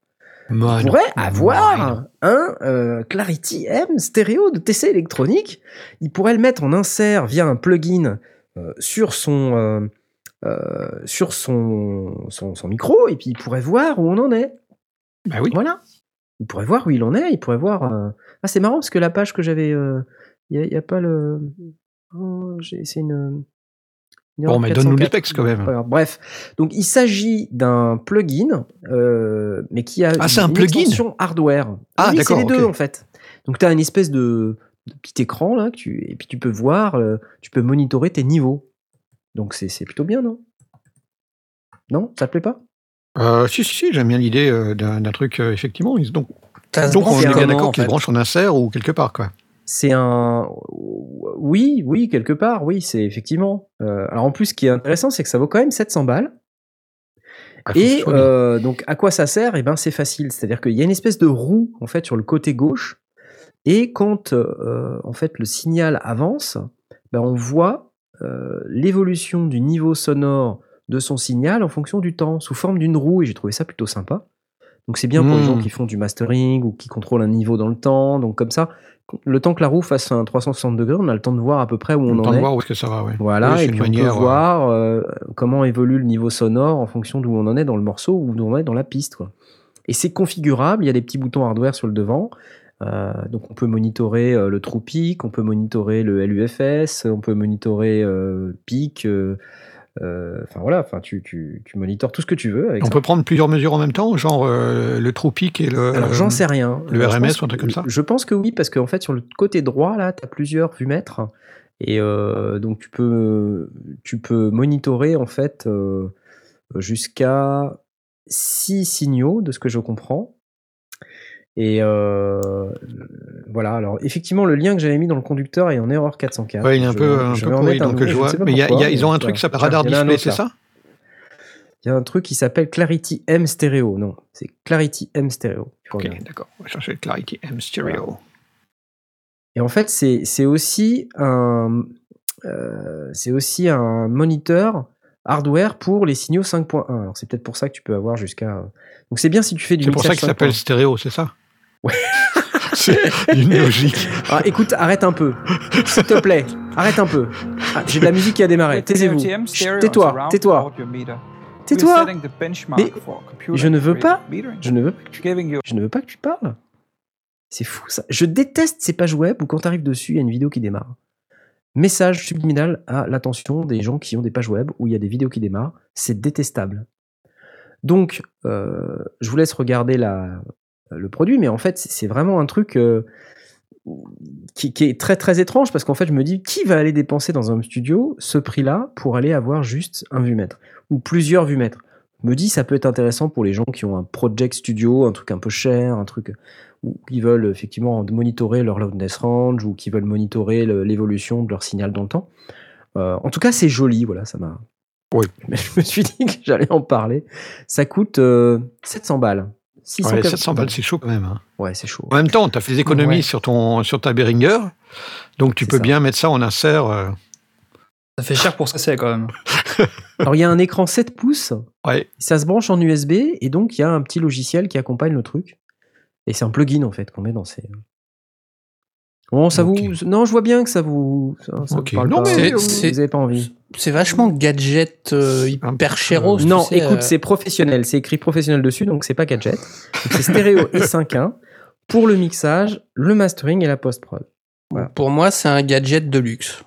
Bah, vous pourrez avoir un Clarity M stéréo de TC électronique. Il pourrait le mettre en insert via un plugin sur son euh, euh, sur son, son son micro et puis il pourrait voir où on en est. Bah oui. Voilà. Il pourrait voir où il en est, il pourrait voir. euh, Ah, c'est marrant parce que la page que j'avais. Il n'y a, pas le. Oh, c'est une. une Bon, mais donne-nous les 404. specs quand même. Bref, donc il s'agit d'un plugin, euh, mais qui a Ah, un une plugin extension hardware. Ah, oui, c'est d'accord, les deux en fait. Donc tu as une espèce de, de petit écran là, que tu, et puis tu peux voir, euh, tu peux monitorer tes niveaux. Donc c'est c'est plutôt bien, non? Non? Ça te plaît pas? Euh, si, si, si, j'aime bien l'idée euh, d'un truc, euh, effectivement. Donc, donc on est bien d'accord en qu'il se branche en insert ou quelque part, quoi. C'est un. Oui, oui, quelque part, oui, c'est effectivement. Euh, alors en plus, ce qui est intéressant, c'est que ça vaut quand même 700 balles. Ah, Et euh, donc, à quoi ça sert? Eh ben, c'est facile. C'est-à-dire qu'il y a une espèce de roue en fait sur le côté gauche, et quand euh, en fait le signal avance, ben, on voit l'évolution du niveau sonore de son signal en fonction du temps, sous forme d'une roue. Et j'ai trouvé ça plutôt sympa. Donc c'est bien pour les gens Mm. qui font du mastering ou qui contrôlent un niveau dans le temps. Donc comme ça, le temps que la roue fasse un 360 degrés, on a le temps de voir à peu près où on On en temps de est. voir où est-ce que ça va, ouais. Voilà, Oui, et puis on manière, peut euh, voir euh, comment évolue le niveau sonore en fonction d'où on en est dans le morceau ou d'où on en est dans la piste. Quoi. Et c'est configurable, il y a des petits boutons hardware sur le devant. Euh, donc on peut monitorer euh, le peak, on peut monitorer le LUFS, on peut monitorer euh, peak. euh, Enfin voilà, enfin tu, tu, tu monitores tout ce que tu veux avec On ça. peut prendre plusieurs mesures en même temps, genre le trou pic et le. Alors j'en sais rien. le RMS pense ou un truc comme ça Je pense que oui, parce qu'en fait sur le côté droit là, tu as plusieurs vumètres. Et euh, donc tu peux, tu peux monitorer en fait jusqu'à 6 signaux de ce que je comprends. Et euh, voilà, alors effectivement, le lien que j'avais mis dans le conducteur est en erreur 404. Ouais, il est un Je- peu, un je peu pourri, un donc nouveau, je vois. Mais il y a- pourquoi, il y a- ils ont un truc s'appelle Radar un Display, c'est ça? Il y a un truc qui s'appelle Clarity M Stereo. Non, c'est Clarity M Stereo. Ok, d'accord. On va chercher Clarity M Stereo. Et en fait, c'est aussi un euh, c'est aussi un moniteur hardware pour les signaux 5.1. Alors c'est peut-être pour ça que tu peux avoir jusqu'à. Donc c'est bien si tu fais du C'est pour ça qu'il s'appelle 5.1. stéréo, c'est ça? Ouais. <laughs> c'est une logique. Ah, écoute, arrête un peu, s'il te plaît, arrête un peu. Ah, J'ai de la musique qui a démarré. Taisez-vous. Tais-toi, tais-toi, tais-toi. Mais je ne veux pas. Je ne veux pas que tu, je ne veux pas que tu parles. C'est fou ça. Je déteste ces pages web où quand tu arrives dessus, il y a une vidéo qui démarre. Message subliminal à l'attention des gens qui ont des pages web où il y a des vidéos qui démarrent. C'est détestable. Donc, euh, je vous laisse regarder la, le produit, mais en fait, c'est vraiment un truc euh, qui, qui est très très étrange parce qu'en fait, je me dis, qui va aller dépenser dans un home studio ce prix-là pour aller avoir juste un vue-mètre ou plusieurs vue-mètres? Je me dis, ça peut être intéressant pour les gens qui ont un project studio, un truc un peu cher, un truc ou qui veulent effectivement monitorer leur loudness range ou qui veulent monitorer le- l'évolution de leur signal dans le temps. Euh, en tout cas, c'est joli, voilà, ça m'a. Oui. Mais <laughs> je me suis dit que j'allais en parler. Ça coûte euh, 700 balles. 600 Ouais, 700 balles, c'est chaud quand même. hein. Ouais, c'est chaud. En même temps, tu as fait des économies Ouais. sur, ton, sur ta Behringer, donc tu peux ça. bien mettre ça en insert. euh, Ça fait cher pour ce que c'est quand même. <laughs> Alors, il y a un écran 7 pouces, Ouais, ça se branche en USB, et donc il y a un petit logiciel qui accompagne le truc. Et c'est un plugin, en fait, qu'on met dans ces. Bon, ça vous. Non, je vois bien que ça vous. Ça, ça Ok. vous parle Non, pas. mais, vous c'est- avez pas envie. C'est vachement gadget euh, hyper chéros. Non, sais, écoute, euh, c'est professionnel. C'est écrit professionnel dessus, donc c'est pas gadget. C'est stéréo <laughs> et 5.1 pour le mixage, le mastering et la post-prod. Pour moi, c'est un gadget de luxe.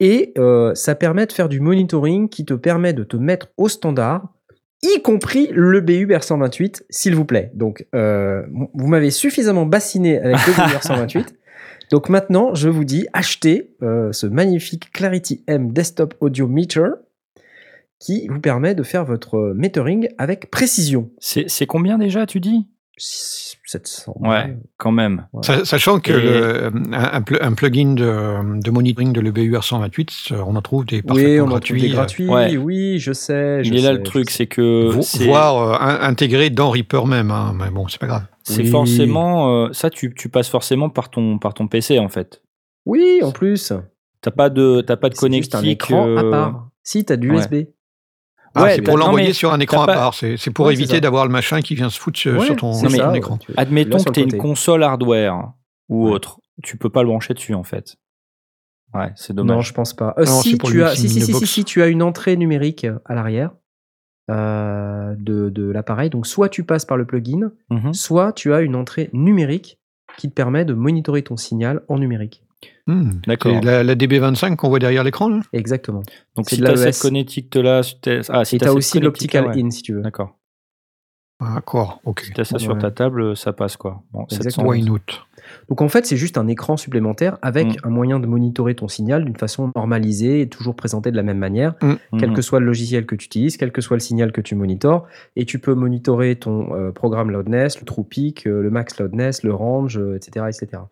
Et euh, ça permet de faire du monitoring qui te permet de te mettre au standard, y compris le BU R128, s'il vous plaît. Donc, euh, vous m'avez suffisamment bassiné avec le BU R128. <laughs> Donc maintenant, je vous dis, achetez euh, ce magnifique Clarity M Desktop Audio Meter qui vous permet de faire votre metering avec précision. C'est combien déjà, tu dis? 700. Ouais, quand même. Sa- Sachant que le- un, un pl- un plugin de, de monitoring de l'EBUR 128, euh, on en trouve des Oui, on gratuits. des euh, gratuits. Ouais. Oui, je sais. je Il est là le truc, c'est que vo- voire euh, in- intégrés dans Reaper même, hein, mais bon, c'est pas grave. C'est Oui. forcément euh, ça, tu, tu passes forcément par ton par ton PC en fait. Oui, en plus. T'as pas de t'as pas de connectique. un écran euh, à part. Si, t'as du ouais. USB. Ah, Ouais, c'est pour non, l'envoyer sur un écran à part. C'est c'est pour Ouais, éviter d'avoir le machin qui vient se foutre sur, Ouais, sur ton, c'est sur ça, ton ouais, écran. tu- Admettons que tu une console hardware ou Ouais. autre, tu peux pas le brancher dessus en fait. Ouais, c'est Non, dommage. je pense pas. Euh, Non, si, tu as, si, si, si, si, tu as une entrée numérique à l'arrière euh, de, de l'appareil. Donc, soit tu passes par le plugin, Mhm. soit tu as une entrée numérique qui te permet de monitorer ton signal en numérique. Hmm. D'accord. La, la DB25 qu'on voit derrière l'écran. Exactement. Donc si tu as cette connectique là, si ah, si Et tu as aussi l'optical ouais. in si tu veux. D'accord. Ah, D'accord, ok. Si t'as ça sur ta table, ça passe quoi. Bon, Exactement. 700. Why not? Donc en fait, c'est juste un écran supplémentaire avec Mm. un moyen de monitorer ton signal d'une façon normalisée et toujours présenté de la même manière, quel Mhm. que soit le logiciel que tu utilises, quel que soit le signal que tu monitores. Et tu peux monitorer ton euh, programme loudness, le true peak, euh, le max loudness, le range, euh, etc., etc.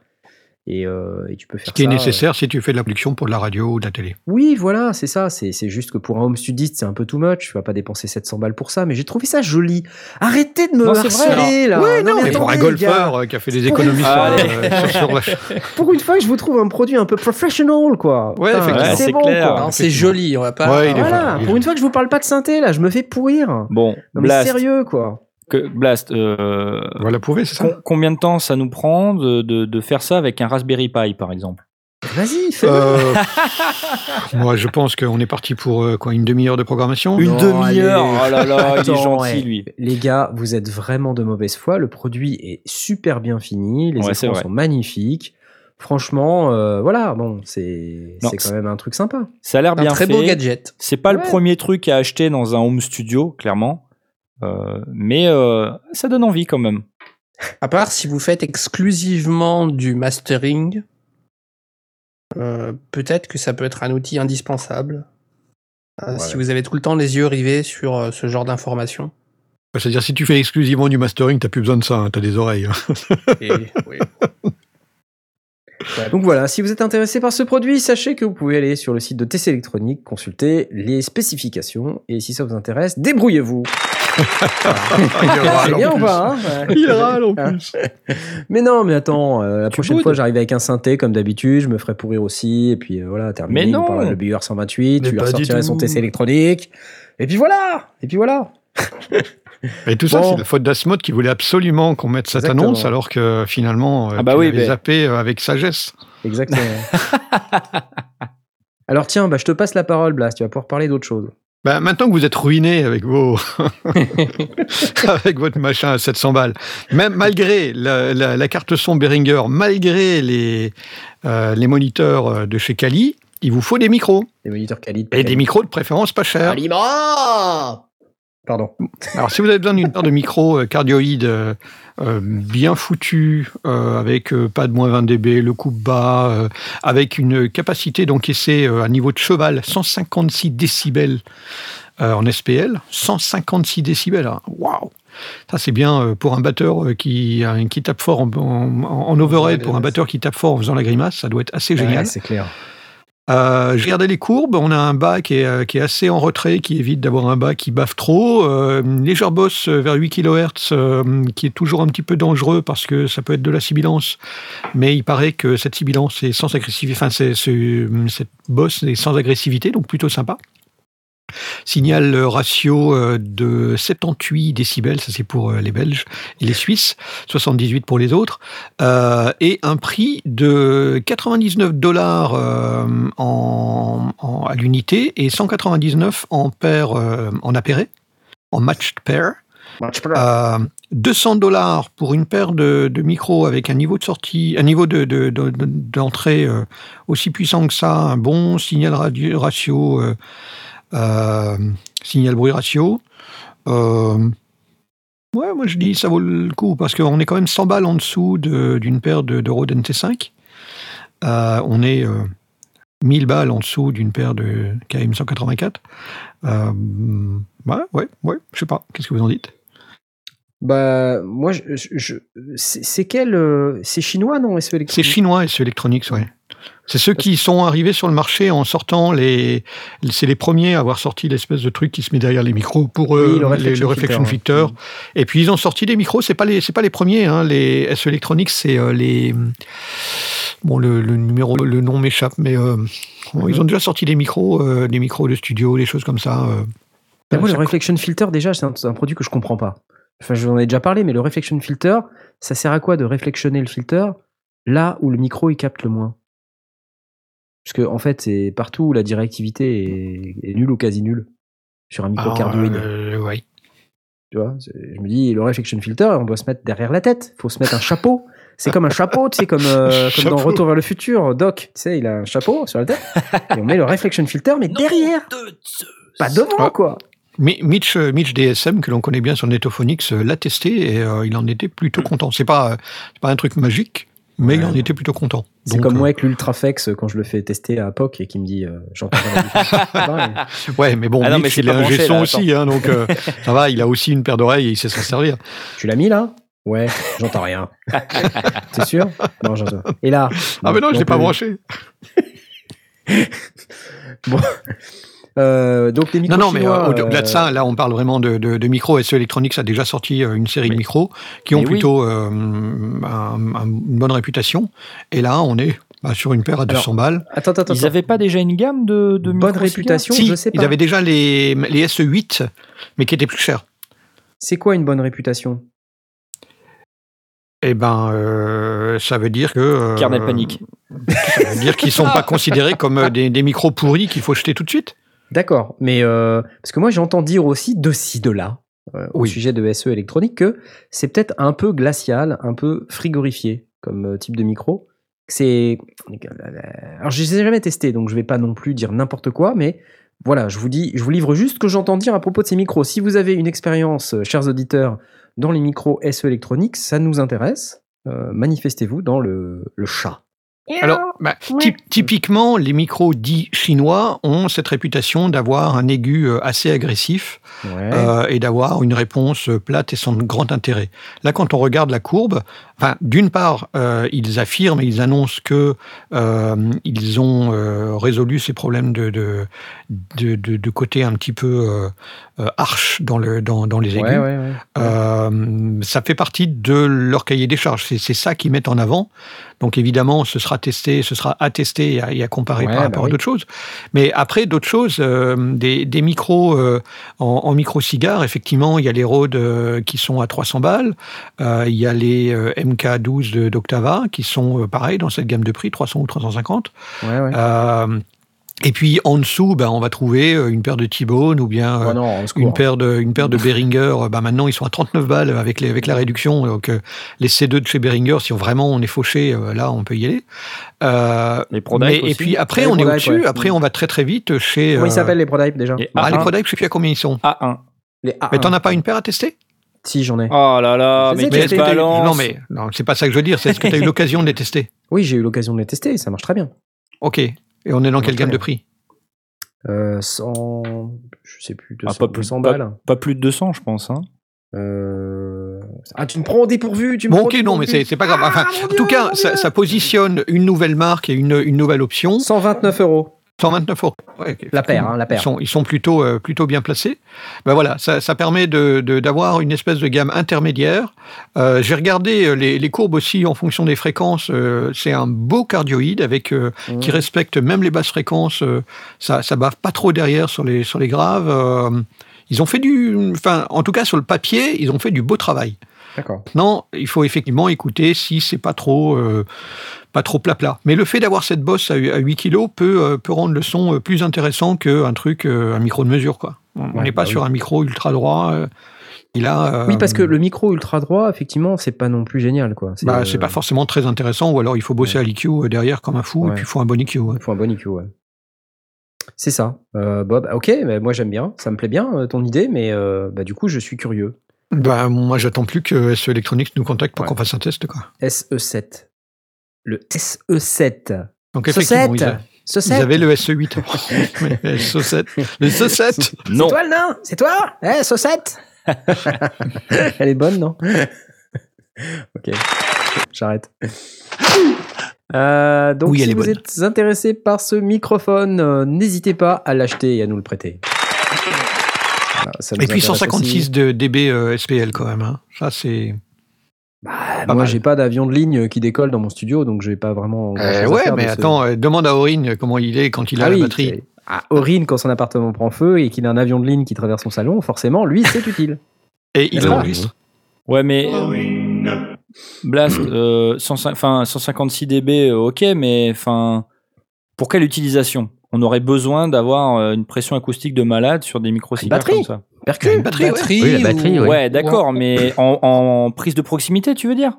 Et, euh, et tu peux faire Ce qui est ça, nécessaire si tu fais de la production pour de la radio ou de la télé. euh, Oui, voilà, c'est ça. C'est juste que pour un home studiste, c'est un peu too much. Tu vas pas dépenser 700 balles pour ça, mais j'ai trouvé ça joli. Arrêtez de me Non, vrai, harceler là. Oui, non, mais pour un attendez, golfeur euh, qui a fait des économies une euh, sur- sur- <laughs> Pour une fois, je vous trouve un produit un peu professional, quoi. Ouais. Ouais, c'est bon, clair. c'est joli, on va pas. Ouais, Voilà, pour une fois que je vous parle pas de synthé, là, je me fais pourrir. Bon, Non, mais sérieux, quoi. Que, Blast euh, Voilà, prouver, c'est ça com- combien de temps ça nous prend de, de, de faire ça avec un Raspberry Pi par exemple? Vas-y, fais-le. Euh, <laughs> Moi, je pense qu'on est parti pour euh, quoi, une demi-heure de programmation? Une demi-heure. Oh là là, il est gentil ouais. lui. Les gars, vous êtes vraiment de mauvaise foi. Le produit est super bien fini. Les Ouais, écrans sont magnifiques. Franchement, euh, voilà, bon, c'est quand même un truc sympa. Ça a l'air Un bien très fait. beau gadget. C'est pas le premier truc à acheter dans un home studio, clairement. Euh, mais euh, ça donne envie quand même. À part si vous faites exclusivement du mastering, euh, peut-être que ça peut être un outil indispensable. euh, Ouais. Si vous avez tout le temps les yeux rivés sur euh, ce genre d'informations. C'est-à-dire, si tu fais exclusivement du mastering, t'as plus besoin de ça, hein, t'as des oreilles. hein. <laughs> Et, oui. Donc voilà, si vous êtes intéressé par ce produit, sachez que vous pouvez aller sur le site de TC Électronique, consulter les spécifications, et si ça vous intéresse, débrouillez-vous. <laughs> Il râle C'est en bien ou plus. pas hein Ouais. Il râle en <laughs> plus. Mais non, mais attends, euh, la prochaine boudes. fois j'arrive avec un synthé comme d'habitude, je me ferai pourrir aussi, et puis euh, voilà, terminé. Mais on non. de BUR 128, Mais tu lui ressortirais son. TC électronique, et puis voilà, et puis voilà. <laughs> Et tout ça, Bon. c'est la faute d'Asmod qui voulait absolument qu'on mette cette Exactement. annonce, alors que finalement, euh, Ah bah tu oui, l'avais mais- zappé euh, avec sagesse. Exactement. Alors tiens, bah, je te passe la parole, Blast, tu vas pouvoir parler d'autre chose. Bah, maintenant que vous êtes ruiné avec vos <laughs> avec votre machin à 700 balles, même malgré la, la- la carte son Behringer, malgré les euh, les moniteurs euh, de chez Kali, il vous faut des micros Les moniteurs quali. et des micros de préférence pas chers. Pardon. Alors, si vous avez besoin d'une paire de micros euh, cardioïdes euh, euh, bien foutus, euh, avec euh, pas de moins 20 dB, le coupe bas, avec une capacité d'encaisser à niveau de cheval 156 décibels en SPL, 156 décibels, hein. waouh ça c'est bien pour un batteur qui, qui tape fort en, en- en overhead, pour un batteur qui tape fort en faisant la grimace, ça doit être assez génial. Ouais, c'est clair. Euh, J'ai regardé les courbes, on a un bas qui est, euh, qui est assez en retrait, qui évite d'avoir un bas qui baffe trop. Euh, légère bosse euh, vers 8 kHz, euh, qui est toujours un petit peu dangereux parce que ça peut être de la sibilance. Mais il paraît que cette sibilance est sans agressivité, enfin cette bosse est sans agressivité, donc plutôt sympa. Signal ratio euh, de 78 décibels, ça c'est pour euh, les Belges et les Suisses, 78 pour les autres, euh, et un prix de 99 dollars euh, en, en- à l'unité et 199 en paire euh, en appairé, en matched pair. Euh, 200 dollars pour une paire de, de micros avec un niveau de sortie, un niveau de, de- de- de- d'entrée aussi puissant que ça, un bon signal radio- ratio, euh, euh, signal bruit ratio. Euh, ouais, moi je dis ça vaut le coup parce qu'on est quand même 100 balles en dessous de- d'une paire de, de Rode NT5. Euh, on est euh, 1000 balles en dessous d'une paire de KM184. Euh, ouais, ouais, ouais, je sais pas. Qu'est-ce que vous en dites? Bah, moi, je, je- je- c'est c'est quel euh, C'est chinois, non SE C'est électronique chinois, SE Electronics, ouais. C'est ceux qui sont arrivés sur le marché en sortant les. C'est les premiers à avoir sorti l'espèce de truc qui se met derrière les micros pour eux, Oui, le les- reflection reflection filter, filter. Et puis ils ont sorti des micros. C'est pas les, c'est pas les premiers. Hein. Les SE Electronics, c'est euh, les. Bon, le, le numéro, le nom m'échappe, mais euh, bon, ils ont déjà sorti des micros, euh, des micros de studio, des choses comme ça. moi, Ça le reflection filter, déjà, c'est un, produit que je comprends pas. Enfin, je vous en ai déjà parlé, mais le reflection filter, ça sert à quoi de réflectionner le filter là où le micro il capte le moins? Parce que en fait, c'est partout où la directivité est, est nulle ou quasi nulle sur un micro Alors, cardioïde. euh, ouais. Tu vois, je me dis, le reflection filter, on doit se mettre derrière la tête. Il faut se mettre un chapeau. C'est comme un chapeau, tu sais, comme, euh, <laughs> comme dans. Retour vers le futur. Doc, tu sais, il a un chapeau sur la tête. Et on met le reflection filter, mais derrière. Pas devant, Ah. quoi. Mi- Mitch, euh, Mitch DSM, que l'on connaît bien sur Netophonics, euh, l'a testé et euh, il en était plutôt content. C'est pas, c'est pas un truc magique, mais il en était plutôt content. C'est comme euh, moi avec l'Ultraflex euh, quand je le fais tester à POC et qui me dit euh, j'entends pas la différence. C'est pareil. <laughs> Ouais, mais bon, Ah non, mais c'est il est pas un là, aussi, hein, donc euh, <laughs> ça va, il a aussi une paire d'oreilles et il sait s'en servir. Tu l'as mis là? Ouais, j'entends rien. <laughs> T'es sûr? Non, j'entends. Et là Ah, mais non, je l'ai pas plus. branché. Euh, donc les micros Non, non, mais chinois, euh, au-delà de euh, ça, là, on parle vraiment de, de, de micros. SE Electronics a déjà sorti euh, une série de micros qui ont oui. plutôt euh, un- un- une bonne réputation. Et là, on est bah, sur une paire à 200 balles. Attends, attends, attends. Ils avaient pas déjà une gamme de, de Bonne réputation, Si, je sais pas. ils avaient déjà les, les SE8, mais qui étaient plus chers. C'est quoi une bonne réputation? Eh ben, euh, ça veut dire que. euh, Kernel panique. Ça veut dire qu'ils sont <laughs> pas considérés comme euh, des, des micros pourris qu'il faut jeter tout de suite. D'accord, mais euh, parce que moi j'entends dire aussi de ci, de là, euh, au Oui. sujet de SE électronique, que c'est peut-être un peu glacial, un peu frigorifié comme euh, type de micro. C'est. Alors je les ai jamais testés, donc je vais pas non plus dire n'importe quoi, mais voilà, je vous dis, je vous livre juste ce que j'entends dire à propos de ces micros. Si vous avez une expérience, chers auditeurs, dans les micros SE électroniques, ça nous intéresse. euh, manifestez-vous dans le, le chat. Alors, bah, typ- typiquement, les micros dits chinois ont cette réputation d'avoir un aigu euh, assez agressif Ouais. euh, et d'avoir une réponse euh, plate et sans grand intérêt. Là, quand on regarde la courbe, enfin, d'une part, euh, ils affirment et ils annoncent que euh, ils ont euh, résolu ces problèmes de, de, de, de- de côté un petit peu arche dans, le, dans, dans les aigus. ouais, ouais, ouais. Euh, ça fait partie de leur cahier des charges. C'est c'est ça qu'ils mettent en avant. Donc évidemment, ce sera testé, ce sera attesté et à, et à comparer Ouais, par bah rapport oui. à d'autres choses. Mais après, d'autres choses, euh, des, des micros euh, en, en micro-cigare, effectivement, il y a les Rode euh, qui sont à 300 balles. Il y a les euh, MK12 de- d'Octava qui sont pareil dans cette gamme de prix, 300 ou 350. Ouais, ouais. Euh, et puis en dessous, ben, on va trouver euh, une paire de T-Bone ou bien euh, Oh non, secours. une paire de, une paire de Behringer, euh, bah maintenant ils sont à 39 balles avec, les, avec la réduction. Donc euh, les C2 de chez Behringer, si on, vraiment on est fauché, euh, là on peut y aller. Euh, Les mais- et aussi. puis après Les on est au-dessus, ouais. après on va très très vite chez. Comment ils euh, s'appellent les Prodype déjà Les ah, les A1. Prodyte, je sais plus à combien ils sont. A1. Les A1. Mais t'en as pas une paire à tester? Si, j'en ai. Oh là là, mais sais, quelle balance Non mais non, c'est pas ça que je veux dire. C'est est-ce que tu as eu <laughs> l'occasion de les tester? Oui, j'ai eu l'occasion de les tester, ça marche très bien. Ok. Et on est dans quelle gamme de prix? Euh, 100, je sais plus, 200, Ah, pas plus- 200 pas- balles. Pas plus de 200, je pense. Hein. Euh... Ah, tu me prends au dépourvu, tu me Bon, prends ok, non, mais c'est c'est pas grave. Enfin, Ah, en Dieu, tout cas, ça, positionne une nouvelle marque et une, une nouvelle option. 129 euros. 129 euros. Ouais, La paire, hein, la paire. Ils sont, ils sont plutôt, euh, plutôt bien placés. Ben voilà, ça, ça permet de- de- d'avoir une espèce de gamme intermédiaire. Euh, J'ai regardé euh, les, les courbes aussi en fonction des fréquences. euh, C'est un beau cardioïde avec euh, Mmh. qui respecte même les basses fréquences. euh, ça, ça bave pas trop derrière sur les, sur les graves. euh, ils ont fait du, enfin, en tout cas sur le papier, ils ont fait du beau travail. D'accord. Maintenant, il faut effectivement écouter si c'est pas trop, euh, pas trop plat plat. Mais le fait d'avoir cette bosse à, à 8 kg peut, euh, peut rendre le son euh, plus intéressant qu'un truc, euh, un micro de mesure, quoi. On Ouais, n'est pas bah sur oui. un micro ultra droit. il a. euh, Oui, parce que le micro ultra droit, effectivement, c'est pas non plus génial, quoi. bah, euh, c'est pas forcément très intéressant, ou alors il faut bosser à l'EQ derrière comme un fou, Ouais. et puis il faut un bon EQ. ouais. Il faut un bon EQ, ouais. C'est ça. Euh, Bob, ok, mais moi j'aime bien, ça me plaît bien ton idée, mais euh, bah, du coup je suis curieux. Bah, moi, j'attends plus que SE Electronics nous contacte pour Ouais. qu'on fasse un test, quoi. SE7. Le SE7. Donc, effectivement, ils, a- SE7. ils avaient le SE8. Mais SE7. Le SE7 Non. C'est toi le nain? C'est toi? Eh, SE7 <laughs> Elle est bonne, non? <laughs> Ok, j'arrête. Euh, donc, Oui, si vous bonne. êtes intéressé par ce microphone, euh, n'hésitez pas à l'acheter et à nous le prêter. Voilà, ça nous Et puis intéresse 156 aussi. de dB euh, SPL quand même. hein. Ça, c'est. Bah, Pas moi, j'ai pas d'avion de ligne qui décolle dans mon studio, donc j'ai pas vraiment. Euh, à ouais, mais ce- attends, euh, demande à Aurine comment il est quand il a Ah la oui, batterie. Ah, Aurine, quand son appartement prend feu et qu'il a un avion de ligne qui traverse son salon, forcément, lui, c'est utile. <laughs> Et il enregistre. Ouais, mais. Blast, euh, 105 enfin, 156 dB, euh, ok, mais enfin, pour quelle utilisation? On aurait besoin d'avoir euh, une pression acoustique de malade sur des micro comme ça. Percu Une batterie, ouais. Oui, la batterie, Ouais, ouais. d'accord, mais en, en prise de proximité, tu veux dire?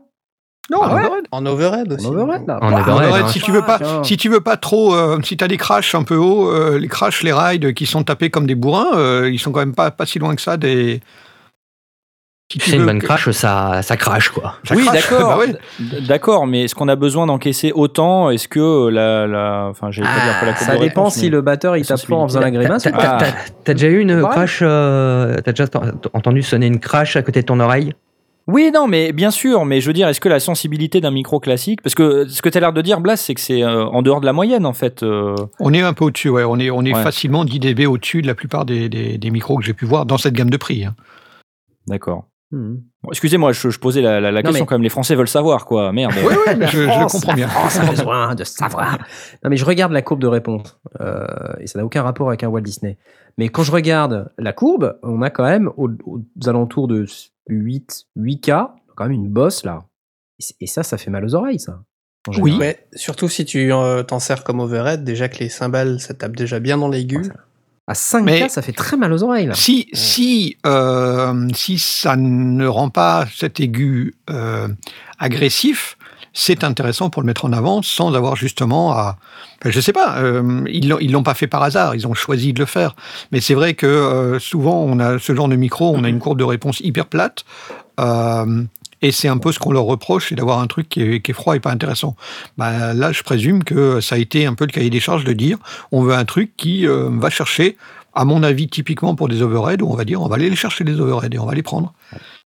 Non, Ah en ouais overhead. En overhead aussi. En overhead, là. En Bah, overhead, overhead, hein. si tu veux pas, si tu veux pas trop, euh, si t'as des crashs un peu hauts, euh, les crashs, les rides qui sont tapés comme des bourrins, euh, ils sont quand même pas, pas si loin que ça des. Si tu C'est une veux bonne que- crash, ça, ça crache, quoi. ça Oui, d'accord. <laughs> Bah ouais. D'accord, mais est-ce qu'on a besoin d'encaisser autant? Est-ce que euh, la, la, enfin, j'allais pas dire que la Ça dépend si le batteur il tape en faisant la grimace. T'as pas. Ah. déjà eu une Pareil. crash euh, T'as déjà entendu sonner une crash à côté de ton oreille? Oui, non, mais bien sûr, mais je veux dire, est-ce que la sensibilité d'un micro classique, parce que ce que tu as l'air de dire, Blas, c'est que c'est euh, en dehors de la moyenne, en fait. euh, On est un peu au-dessus, ouais. On est, on est Ouais. facilement 10 dB au-dessus de la plupart des, des, des micros que j'ai pu voir dans cette gamme de prix. hein. D'accord. Bon, Excusez-moi, je, je posais la, la- la Non, question mais- quand même. Les Français veulent savoir, quoi. Merde. Ouais, ouais, La je, je le <laughs> France, comprends la bien. France a besoin de savoir. Non, mais je regarde la courbe de réponse euh, et ça n'a aucun rapport avec un Walt Disney. Mais quand je regarde la courbe, on a quand même aux, aux alentours de 8, 8K, quand même une bosse là. Et ça, ça fait mal aux oreilles, ça. Oui. Ouais, surtout si tu euh, t'en sers comme overhead, déjà que les cymbales, ça tape déjà bien dans l'aigu. À 5K, Mais- ça fait très mal aux oreilles là. Si, si, euh, si ça ne rend pas cet aigu euh, agressif, c'est intéressant pour le mettre en avant sans avoir justement à. enfin, je sais pas, euh, ils ils l'ont pas fait par hasard, ils ont choisi de le faire. Mais c'est vrai que euh, souvent, on a ce genre de micro, on a une courbe de réponse hyper plate. Euh, Et c'est un peu ce qu'on leur reproche, c'est d'avoir un truc qui est, qui est froid et pas intéressant. Bah, là, je présume que ça a été un peu le cahier des charges de dire on veut un truc qui euh, va chercher, à mon avis, typiquement pour des overheads, où on va dire on va aller les chercher les overheads et on va les prendre.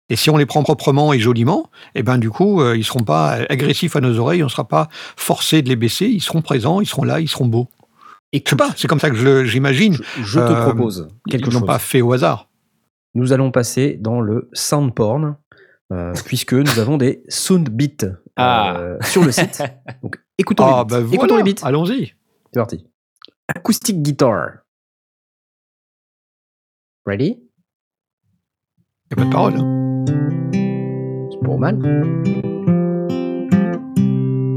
Et si on les prend proprement et joliment, eh ben du coup, euh, ils seront pas agressifs à nos oreilles, on ne sera pas forcé de les baisser, ils seront présents, ils seront là, ils seront beaux. Et Je sais pas, c'est comme ça que j'imagine. Je, je te Euh, propose quelque Ils l'ont chose. pas fait au hasard. Nous allons passer dans le sound porn, euh, puisque nous avons des sound beats euh, Ah. sur le site. <laughs> Donc écoutons Ah, les beats. bah écoutons voilà, les beats. allons-y. C'est parti. Acoustic guitar. Ready? Il n'y a pas de parole. hein. C'est pour mal?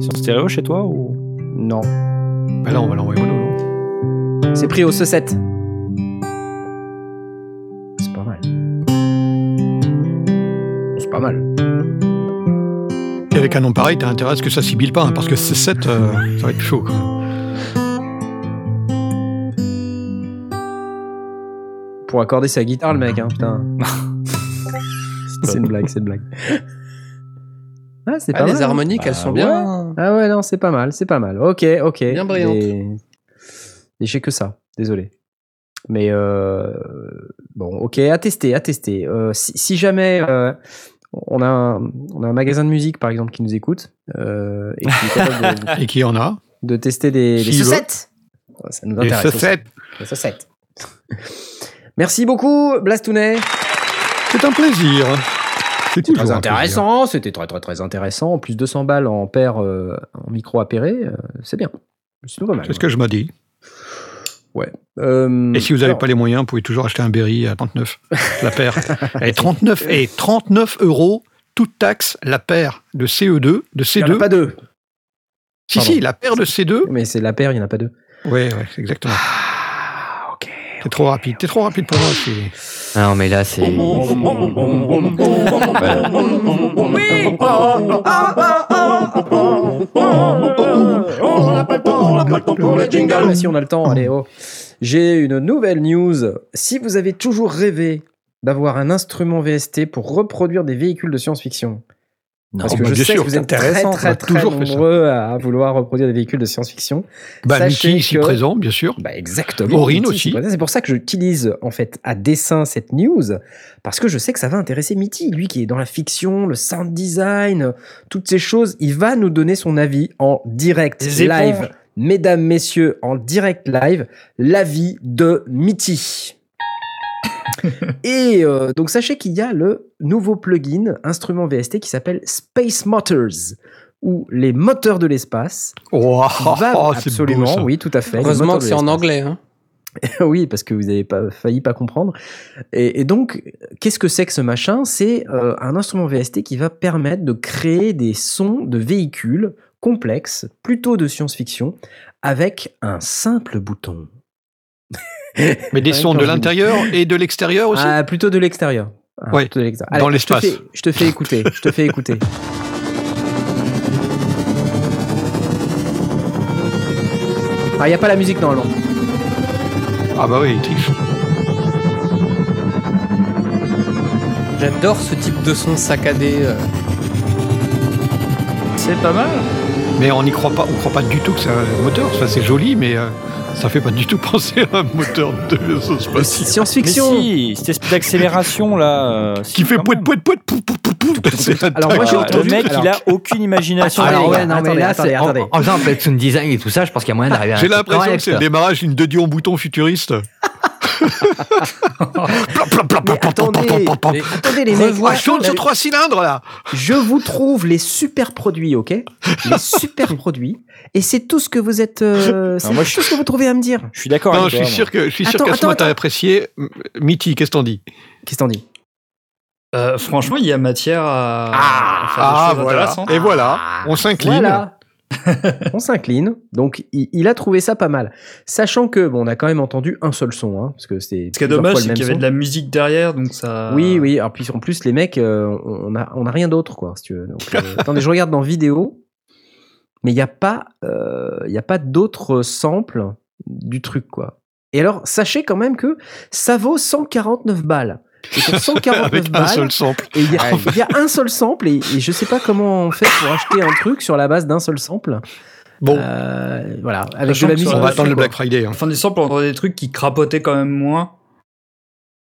C'est en stéréo chez toi ou? Non. Bah là, on va l'envoyer au. C'est pris au C7. Pas mal. Et avec un nom pareil, t'as intérêt à ce que ça sibille pas, hein, parce que C7, euh, ça va être chaud. quoi. Pour accorder sa guitare, le mec, hein, putain. <laughs> c'est une blague, c'est une blague. <laughs> Ah, c'est Ah, pas les mal. hein. harmoniques, elles Ah sont ouais. bien. Ah ouais, non, c'est pas mal, c'est pas mal. Ok, ok. Bien brillantes. Et, et j'ai que ça, désolé. Mais euh, bon, ok, à tester, à tester. Euh, si, si jamais euh, on, a un, on a un magasin de musique, par exemple, qui nous écoute euh, et qui est capable de, <laughs> Et qui en a de tester des, des. C7, ça nous intéresse. aussi. C7, Des C7. Merci beaucoup, Blastounet. c'est un plaisir. C'est Très intéressant, c'était très très très intéressant. En plus 200 balles en paire euh, en micro appairé, euh, c'est bien. C'est ce que je m'ai Euh, Et si vous n'avez pas les moyens, vous pouvez toujours acheter un Berry à 39, la paire. <laughs> Et 39, et 39 euros, toute taxe, la paire de CE2, de il y en a C2. pas deux. Si, Pardon. si, la paire de C2. Mais c'est la paire, il n'y en a pas deux. Ouais, ouais, exactement. Ah, ok. T'es trop rapide. T'es trop rapide pour moi. c'est- Non, mais là, c'est. Si on a le temps, allez, oh. J'ai une nouvelle news. Si vous avez toujours rêvé d'avoir un instrument VST pour reproduire des véhicules de science-fiction, parce Oh, que bah, je bien sais sûr, que vous c'est êtes très intéressant, très très nombreux à vouloir reproduire des véhicules de science-fiction. Bah, Sachez Mickey ici que- présent, bien sûr. Bah exactement. Aurine aussi. c'est pour- ça que j'utilise en fait à dessein cette news parce que je sais que ça va intéresser Mitty, lui qui est dans la fiction, le sound design, toutes ces choses. Il va nous donner son avis en direct Des éponges. live, mesdames, messieurs, en direct live, l'avis de Mitty. <laughs> Et euh, donc sachez qu'il y a le nouveau plugin instrument VST qui s'appelle Space Motors ou les moteurs de l'espace. Va oh, beau, absolument, ça. oui, tout à fait. Heureusement que c'est en anglais. Hein. <laughs> oui, parce que vous avez pas failli pas comprendre. Et, et donc, qu'est-ce que c'est que ce machin? C'est euh, un instrument VST qui va permettre de créer des sons de véhicules complexes, plutôt de science-fiction, avec un simple bouton. Mais des sons de l'intérieur et de l'extérieur aussi. Ah, plutôt de l'extérieur. Ah, de l'extérieur. dans je l'espace. Je te fais écouter. Je te fais écouter. <laughs> Ah, il n'y a pas la musique normalement. Ah bah oui, il triche. J'adore ce type de son saccadé. euh. C'est pas mal. Mais on n'y croit pas, on croit pas du tout que c'est un moteur. Enfin, c'est joli, mais euh, ça fait pas du tout <laughs> penser à un moteur de vaisseau De spatial. Science-fiction. Mais si, cette espèce d'accélération là. euh, si, Qui fait même. pouet pouet pou pou pou pou. Un Alors, moi, j'ai Ah, entendu- le mec, il a aucune imagination. Alors les ouais, non, mais là, c'est en, attendez. en faisant avec sound design et tout ça, je pense qu'il y a moyen d'arriver à un J'ai l'impression que c'est le démarrage d'une deux en bouton futuriste. <laughs> Mais attendez, mais attendez les mecs, Ah, là, sur trois cylindres là. je vous trouve les super produits, ok <laughs> Les super produits, et c'est tout ce que vous êtes, euh, c'est moi, tout ce que vous trouvez à me dire. Je suis d'accord Non, avec je toi. suis sûr que je suis sûr Attends, qu'Asma attends, t'a apprécié. M- Mitty, qu'est-ce que t'en dis? Qu'est-ce que t'en dis? Euh, franchement, il y a matière à, à faire des Ah choses voilà. intéressantes. Et voilà, on s'incline. Voilà. <laughs> on s'incline. Donc, il, il a trouvé ça pas mal. Sachant que, bon, on a quand même entendu un seul son, hein, parce que c'est. Ce qui est dommage, c'est qu'il y avait son. de la musique derrière, donc ça. Oui, oui. Alors, puis en plus, les mecs, euh, on a, on a rien d'autre, quoi, si tu veux. Donc, euh, <laughs> attendez, je regarde dans vidéo, mais il n'y a pas, euh, il y a pas d'autres samples du truc, quoi. Et alors, sachez quand même que ça vaut 149 balles. Pour 149 Avec un balles, seul sample. et il y, a- il y a un seul sample et, et je sais pas comment on fait pour acheter un truc sur la base d'un seul sample. Bon, Euh, voilà, avec de la musique. on va attendre le. Black Friday. hein. Enfin, du sample, on entend des trucs qui crapotaient quand même moins.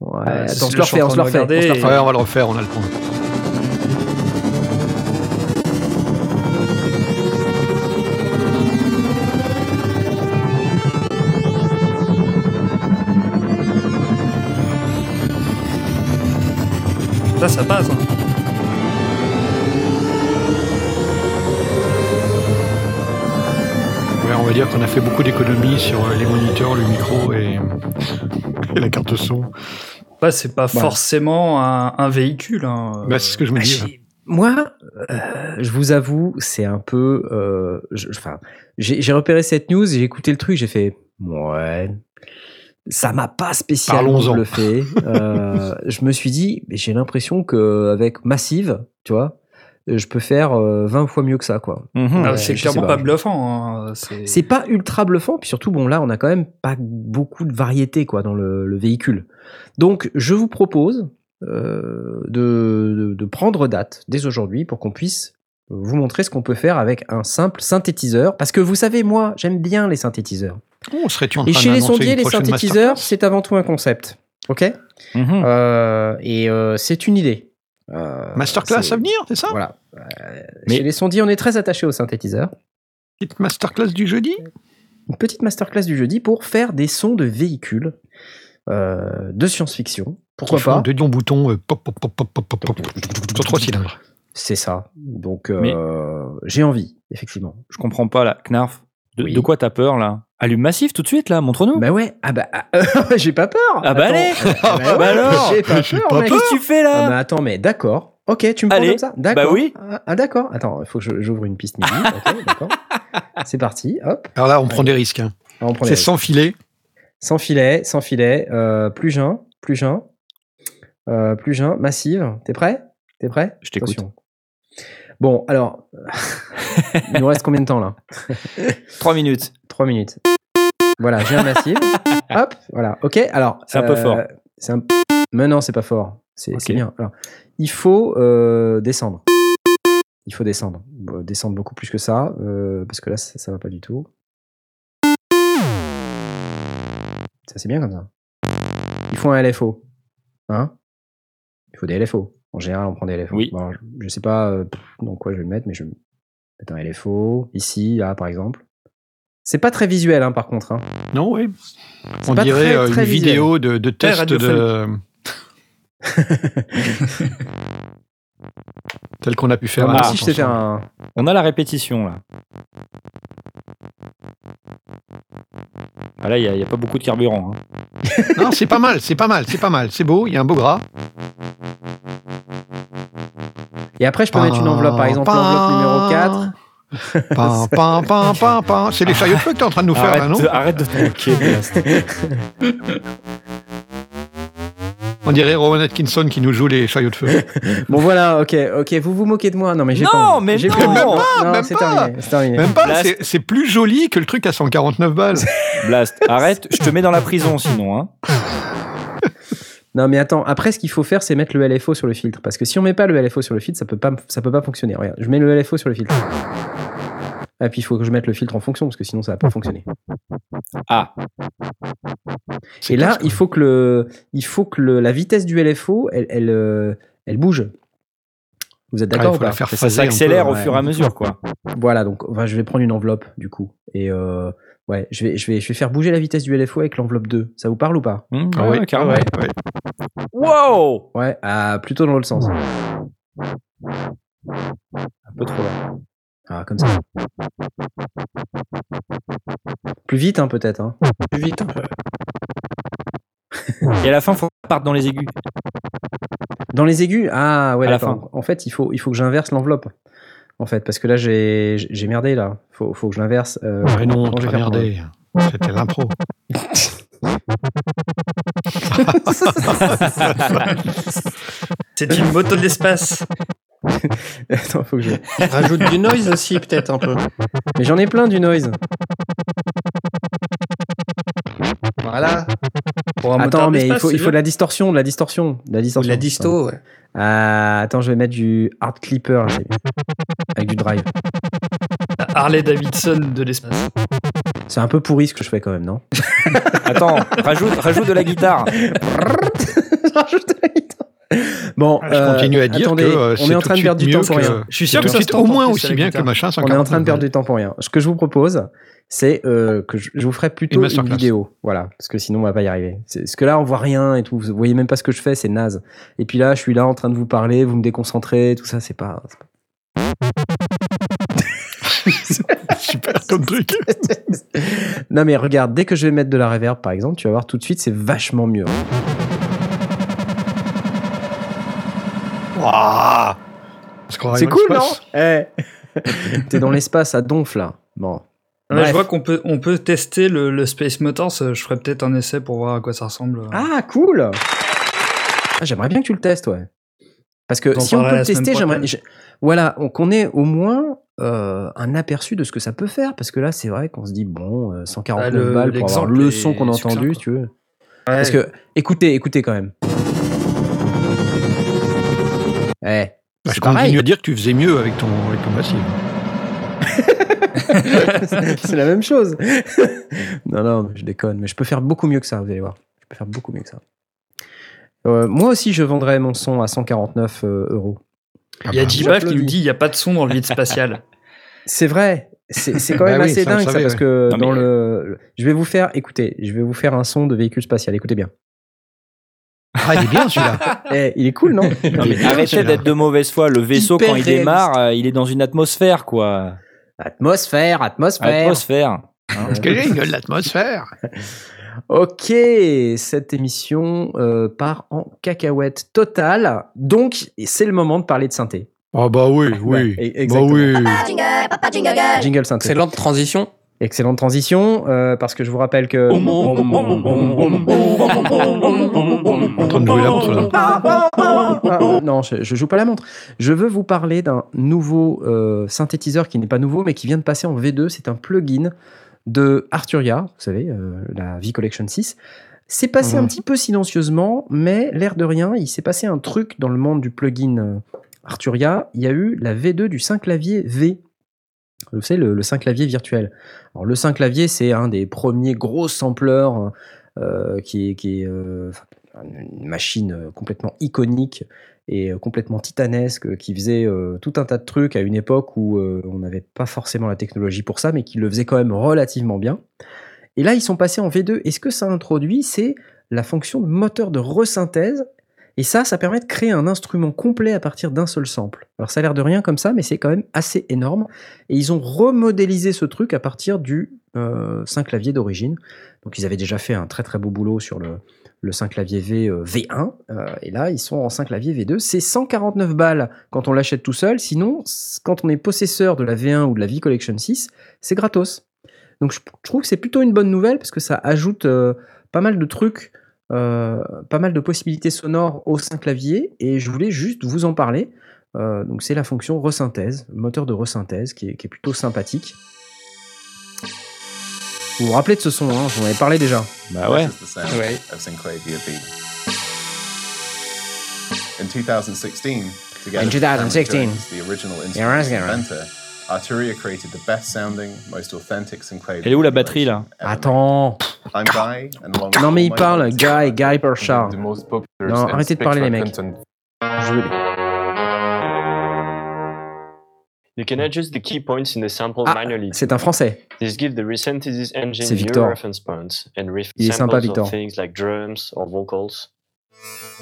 Ouais, Euh, attends, on ce se le refait, on se le refait. Ouais, on va le refaire, on a le temps. Ça, ça passe. hein. Ouais, on va dire qu'on a fait beaucoup d'économies sur euh, les moniteurs, le micro et, <laughs> et la carte son. Après, c'est pas forcément un, un véhicule. hein. Bah, c'est ce que je me Ah, dis. j'ai- Moi, euh, je vous avoue, c'est un peu. euh, Enfin, j'ai j'ai repéré cette news, j'ai écouté le truc, j'ai fait ouais. Ça m'a pas spécialement bluffé. <laughs> Euh, je me suis dit, mais j'ai l'impression que avec Massive, tu vois, je peux faire euh, 20 fois mieux que ça, quoi. Mhm. Ah, Ouais, c'est clairement pas pas. bluffant. hein. C'est C'est pas ultra bluffant, puis surtout, bon, là, on a quand même pas beaucoup de variété, quoi, dans le, le véhicule. Donc, je vous propose euh, de, de- de prendre date dès aujourd'hui pour qu'on puisse vous montrer ce qu'on peut faire avec un simple synthétiseur. Parce que vous savez, moi, j'aime bien les synthétiseurs. Oh, serais-tu en train Et chez les sondiers, les synthétiseurs, masterclass c'est avant tout un concept. OK Mhm. Euh, Et euh, c'est une idée. Euh, Masterclass à venir, c'est ça Voilà. Euh, Mais- Chez les sondiers, on est très attaché aux synthétiseurs. Petite masterclass du jeudi une petite masterclass du jeudi pour faire des sons de véhicules euh, de science-fiction. Pourquoi pas un deuxion bouton euh, pop, pop, pop, pop, pop, pop, pop, sur trois cylindres. C'est ça. Donc, euh, Mais- j'ai envie, effectivement. Je comprends pas là, Knarf. De, Oui. de quoi t'as peur là Allume massif tout de suite là, montre-nous. Bah ouais, ah bah, ah, <laughs> j'ai pas peur. Ah bah allez. <laughs> Ah bah, Bah alors J'ai pas peur, pas mec. Qu'est-ce que tu fais Ah là bah attends, mais d'accord. Ok, tu me prends Allez. comme ça D'accord. Bah oui. Ah, ah, d'accord. Attends, il faut que j'ouvre une piste MIDI. <laughs> Ok, d'accord. C'est parti. Hop. Alors là, on prend des risques. hein. C'est sans filet. Sans filet, sans filet. Euh, plus jeun, plus jeun. Euh, plus jeun, massive. T'es prêt? T'es prêt? Je t'écoute. Bon, alors, <laughs> il nous reste combien de temps là? 3 minutes. 3 minutes. Voilà, j'ai un massif. <laughs> Hop, voilà. Ok, alors. C'est un peu fort. C'est un... Mais non, c'est pas fort. C'est bien. Alors, il faut euh, descendre. Il faut descendre. Bon, descendre beaucoup plus que ça, euh, parce que là, ça, ça va pas du tout. Ça, c'est bien comme ça. Il faut un LFO. Hein? Il faut des LFO. En général, on prend des LFO. Oui. Bon, je, je sais pas euh, dans quoi je vais le mettre, mais je vais mettre un LFO. Ici, là, par exemple. C'est pas très visuel, hein, par contre. hein. Non, oui. On pas dirait très, euh, très une visuel. vidéo de, de test de. <laughs> tel qu'on a pu faire. moi à aussi, je sais faire un. On a la répétition là. Ah là, il n'y a, pas beaucoup de carburant. hein. <laughs> Non, c'est pas mal, c'est pas mal, c'est pas mal. C'est beau, il y a un beau gras. Et après, je peux mettre une enveloppe, par exemple, l'enveloppe numéro 4. Pam, pam, pam, pam, pam. C'est les chariots de feu que t'es en train de nous faire là, non? Arrête de te moquer. Blast. <laughs> On dirait Rowan Atkinson qui nous joue les chariots de feu. <laughs> Bon, voilà, ok, ok, vous vous moquez de moi. Non, mais j'ai Non, mais J'ai non. Même pas, Non, même c'est pas. terminé. C'est terminé. Même pas, Blast. c'est- c'est plus joli que le truc à 149 balles. <laughs> Blast, arrête, je te mets dans la prison sinon. Hein. <laughs> Non, mais attends, après, ce qu'il faut faire, c'est mettre le LFO sur le filtre. Parce que si on met pas le LFO sur le filtre, ça peut pas, ça peut pas fonctionner. Regarde, je mets le LFO sur le filtre. Et puis, il faut que je mette le filtre en fonction, parce que sinon, ça va pas fonctionner. Ah, Et là, il faut que, le, il faut que le- la vitesse du LFO, elle, elle, euh, elle bouge. Vous êtes Ah, d'accord il ou faut la pas faire ça s'accélère au ouais. fur et à mesure quoi. Voilà, donc enfin, je vais prendre une enveloppe du coup. Et euh, ouais, je vais, je, vais, je vais faire bouger la vitesse du LFO avec l'enveloppe 2. Ça vous parle ou pas? Hum, Ah ouais, ouais, carrément. ouais, ouais. Wow Ouais, ah, plutôt dans l'autre sens. Un peu trop là. Ah, comme ça. Plus vite, hein, peut-être. Hein. Plus vite peu. Et à la fin, faut qu'on parte dans les aigus. Dans les aigus? Ah, ouais, À la d'accord. En fait, il faut, il faut que j'inverse l'enveloppe. En fait, parce que là, j'ai j'ai merdé, là. Faut, faut que je l'inverse. euh, Ouais, non, pour- merdé. C'était l'impro. <laughs> C'est une moto de l'espace. <laughs> Attends, faut que je... Rajoute du noise aussi, peut-être un peu. Mais j'en ai plein du noise. Voilà. Pour un Attends, mais il faut, il faut de la distorsion, de la distorsion, de la Ou distorsion. de la disto, ouais. Ah, attends, je vais mettre du hard clipper avec du drive. Harley Davidson de l'espace. C'est un peu pourri ce que je fais quand même, non? <laughs> Attends, rajoute, rajoute de la guitare. <laughs> Rajoute la guitare. Bon, Je euh, continue à dire attendez, que euh, on est en train de perdre du temps pour rien. Je suis sûr que ça se au en moins aussi bien que machin On est en train de 149 perdre du temps pour rien. Ce que je vous propose, c'est euh, que je, je vous ferai plutôt Une vidéo. Voilà, parce que sinon on va pas y arriver. C'est- Parce que là, on voit rien et tout. Vous voyez même pas ce que je fais, c'est naze. Et puis là, je suis là en train de vous parler, vous me déconcentrez, tout ça, c'est pas. <laughs> Super comme truc. <laughs> non mais regarde, dès que je vais mettre de la reverb, par exemple, tu vas voir tout de suite, c'est vachement mieux. Croirait C'est cool, non l'espace. Eh. <laughs> T'es dans l'espace, ça gonfle là. Bon. Ouais, je vois qu'on peut, on peut tester le, le Space Motors. euh, Je ferai peut-être un essai pour voir à quoi ça ressemble. Ah, cool Ah, J'aimerais bien que tu le testes, ouais. Parce que si on peut le tester, j'aimerais. Voilà, on- qu'on ait au moins euh, un aperçu de ce que ça peut faire. Parce que là, c'est vrai qu'on se dit, bon, euh, 149 Ah, le- balles pour avoir le son qu'on a entendu, si tu veux. Parce que, écoutez, écoutez quand même. Eh, Bah, je pareil. continue à dire que tu faisais mieux avec ton, avec ton massif. <laughs> c'est la même chose. <laughs> non, non, je déconne, mais je peux faire beaucoup mieux que ça, vous allez voir. Je peux faire beaucoup mieux que ça. Euh, moi aussi, je vendrais mon son à 149 euh, euros. Il y a bah, Jibaf qui nous dit il n'y a pas de son dans le vide spatial. <laughs> C'est vrai. C'est quand Bah même oui, assez ça, dingue ça savait, parce ouais. que Non, dans mais- le, le- je vais vous faire écoutez, je vais vous faire un son de véhicule spatial. Écoutez bien. Ah, il est bien celui-là. <laughs> Eh, il est cool, non mais arrêtez d'être de mauvaise foi. Le vaisseau, Hyper quand il réaliste. démarre, euh, il est dans une atmosphère, quoi. Atmosphère, atmosphère. Atmosphère. Parce que jingle, l'atmosphère. <laughs> Ok, cette émission euh, part en cacahuète totale. Donc, c'est le moment de parler de synthé. Oh bah oui, oui. Ouais, bah exactement. oui. Jingle synthé. Excellente transition. Excellente transition, euh, parce que je vous rappelle que. En train de jouer la montre là. Ah, non, je, je joue pas la montre. Je veux vous parler d'un nouveau euh, synthétiseur qui n'est pas nouveau, mais qui vient de passer en V2. C'est un plugin de Arturia, vous savez, euh, la V-Collection 6. C'est passé un petit peu silencieusement, mais l'air de rien, il s'est passé un truc dans le monde du plugin Arturia. Il y a eu la V2 du 5 clavier V. Vous savez, le, le 5 clavier virtuel. Alors, le 5 clavier, c'est un des premiers gros sampleurs euh, qui est, euh, une machine euh, complètement iconique et complètement titanesque qui faisait tout un tas de trucs à une époque où on n'avait pas forcément la technologie pour ça, mais qui le faisait quand même relativement bien. Et là, ils sont passés en V2. Et ce que ça introduit, c'est la fonction de moteur de resynthèse. Et ça, ça permet de créer un instrument complet à partir d'un seul sample. Alors ça a l'air de rien comme ça, mais c'est quand même assez énorme. Et ils ont remodélisé ce truc à partir du euh, 5 clavier d'origine. Donc ils avaient déjà fait un très très beau boulot sur le, le 5 clavier V euh, V1. euh, et là, ils sont en 5 clavier V2. C'est 149 balles quand on l'achète tout seul. Sinon, quand on est possesseur de la V1 ou de la V Collection 6, c'est gratos. Donc je, je trouve que c'est plutôt une bonne nouvelle parce que ça ajoute euh, pas mal de trucs, euh, pas mal de possibilités sonores au 5 clavier. Et je voulais juste vous en parler. Euh, donc c'est la fonction resynthèse, moteur de resynthèse qui est, qui est plutôt sympathique. Vous vous rappelez de ce son, hein, je vous en avais parlé déjà. Bah ouais. Ouais. of Synclavier V. In 2016, together In with Cameron 2016, Jones, the original Yeah, instrument right? inventor, Arturia created the best sounding, most authentic Synclavier. Elle est où la batterie, là? Attends. Made. I'm Guy, and along with Non mais il parle, Guy, Guy popular Non, arrêtez de parler, les mecs. spectral content. Je veux- You can adjust the key points in the sample Ah, manually. C'est un français. This gives the resynthesis engine C'est new Victor. reference points and riff Il est samples sympa, of Victor. things like drums or vocals.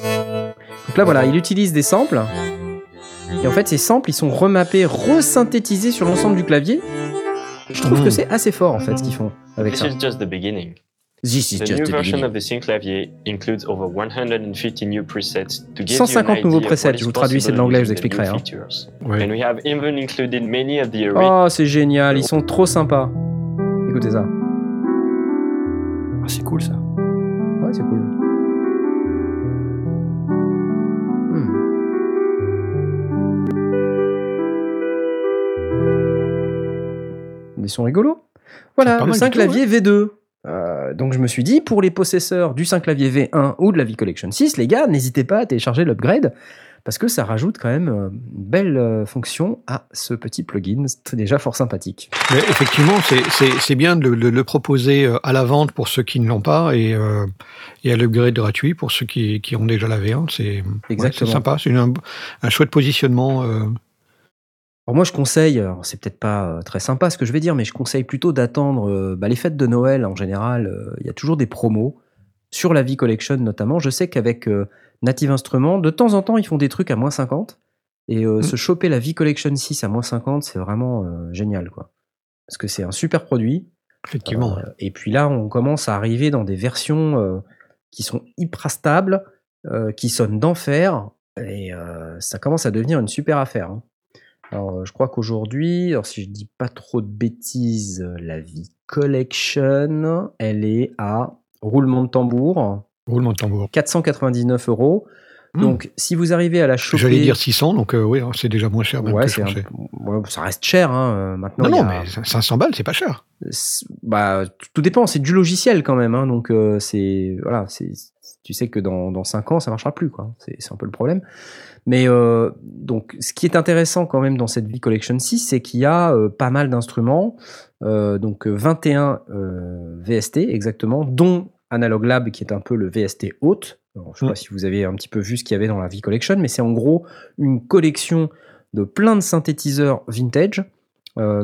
Donc là voilà, il utilise des samples. Et en fait, ces samples, ils sont remappés, resynthétisés sur l'ensemble du clavier. Je trouve Mmh. que c'est assez fort en fait ce qu'ils font avec This ça. is just the beginning. This is The just new the version of the Synclavier includes over 150 new presets to give you 150 an idea nouveaux presets, je vous traduis, c'est de l'anglais, je vous expliquerai, hein. Ouais. And we have even included many of the Oh, c'est génial, ils sont trop sympas. Écoutez ça. Ah, c'est cool, ça. Ouais, c'est cool. Hmm. Des sons rigolos. Voilà, le mal 5 du tout, clavier V2. Euh, donc je me suis dit, pour les possesseurs du 5 clavier V1 ou de la V-Collection 6, les gars, n'hésitez pas à télécharger l'upgrade parce que ça rajoute quand même euh, une belle euh, fonction à ce petit plugin. C'est déjà fort sympathique. Mais effectivement, c'est- bien de, le- de le proposer à la vente pour ceux qui ne l'ont pas et, euh, et à l'upgrade gratuit pour ceux qui, qui ont déjà la V1. C'est ouais, sympa, c'est un, un chouette positionnement. euh. Alors moi je conseille, alors c'est peut-être pas euh, très sympa ce que je vais dire, mais je conseille plutôt d'attendre euh, bah, les fêtes de Noël en général. euh, Il y a toujours des promos sur la V Collection notamment. Je sais qu'avec euh, Native Instruments, de temps en temps ils font des trucs à moins 50 et euh, Mm. se choper la V Collection 6 à moins 50, c'est vraiment euh, génial quoi. Parce que c'est un super produit. Effectivement. Euh, et puis là, on commence à arriver dans des versions euh, qui sont hyper stables, euh, qui sonnent d'enfer, et euh, ça commence à devenir une super affaire. hein. Alors, euh, je crois qu'aujourd'hui, alors si je dis pas trop de bêtises, euh, la vie Collection, elle est à roulement de tambour, Roulement de tambour. 499 euros. Hmm. Donc, si vous arrivez à la choper, J'allais dire 600, donc euh, oui, hein, c'est déjà moins cher même ouais, que je c'est un- pensais. ouais, ça reste cher. Hein. euh, Maintenant, Non, il y non, a- mais 500 balles, c'est pas cher. C'est- bah, tout dépend, c'est du logiciel quand même, hein, donc euh, c'est voilà, c'est tu sais que dans, dans 5 ans ça marchera plus quoi, c'est c'est un peu le problème. Mais euh, donc ce qui est intéressant quand même dans cette V Collection 6, c'est qu'il y a euh, pas mal d'instruments, euh, donc euh, 21 euh, VST exactement, dont Analog Lab qui est un peu le VST haute. Alors, je sais Mm. pas si vous avez un petit peu vu ce qu'il y avait dans la V Collection, mais c'est en gros une collection de plein de synthétiseurs vintage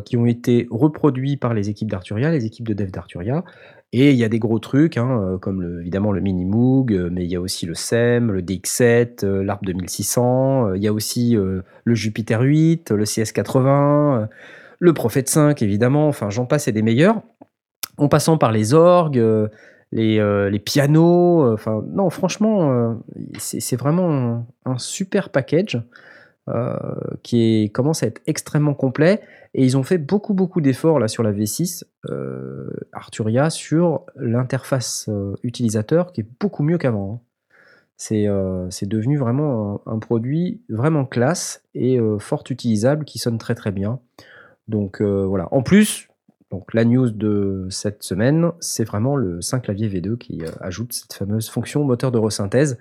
qui ont été reproduits par les équipes d'Arturia, les équipes de dev d'Arturia. Et il y a des gros trucs, hein, euh, comme évidemment le Mini Moog, euh, mais il y a aussi le SEM, le DX7, euh, l'ARP 2600, euh, il y a aussi le Jupiter 8, le CS80, euh, le Prophet 5 évidemment, enfin j'en passe et des meilleurs. En passant par les orgues, les, pianos, enfin non franchement c'est vraiment un, super package qui est, commence à être extrêmement complet. Et ils ont fait beaucoup, beaucoup d'efforts là sur la V6 euh, Arturia sur l'interface euh, utilisateur qui est beaucoup mieux qu'avant. hein. C'est euh, devenu vraiment un, produit vraiment classe et euh, fort utilisable qui sonne très très bien. Donc euh, voilà. En plus, donc la news de cette semaine, c'est vraiment le 5 clavier V2 qui euh, ajoute cette fameuse fonction moteur de resynthèse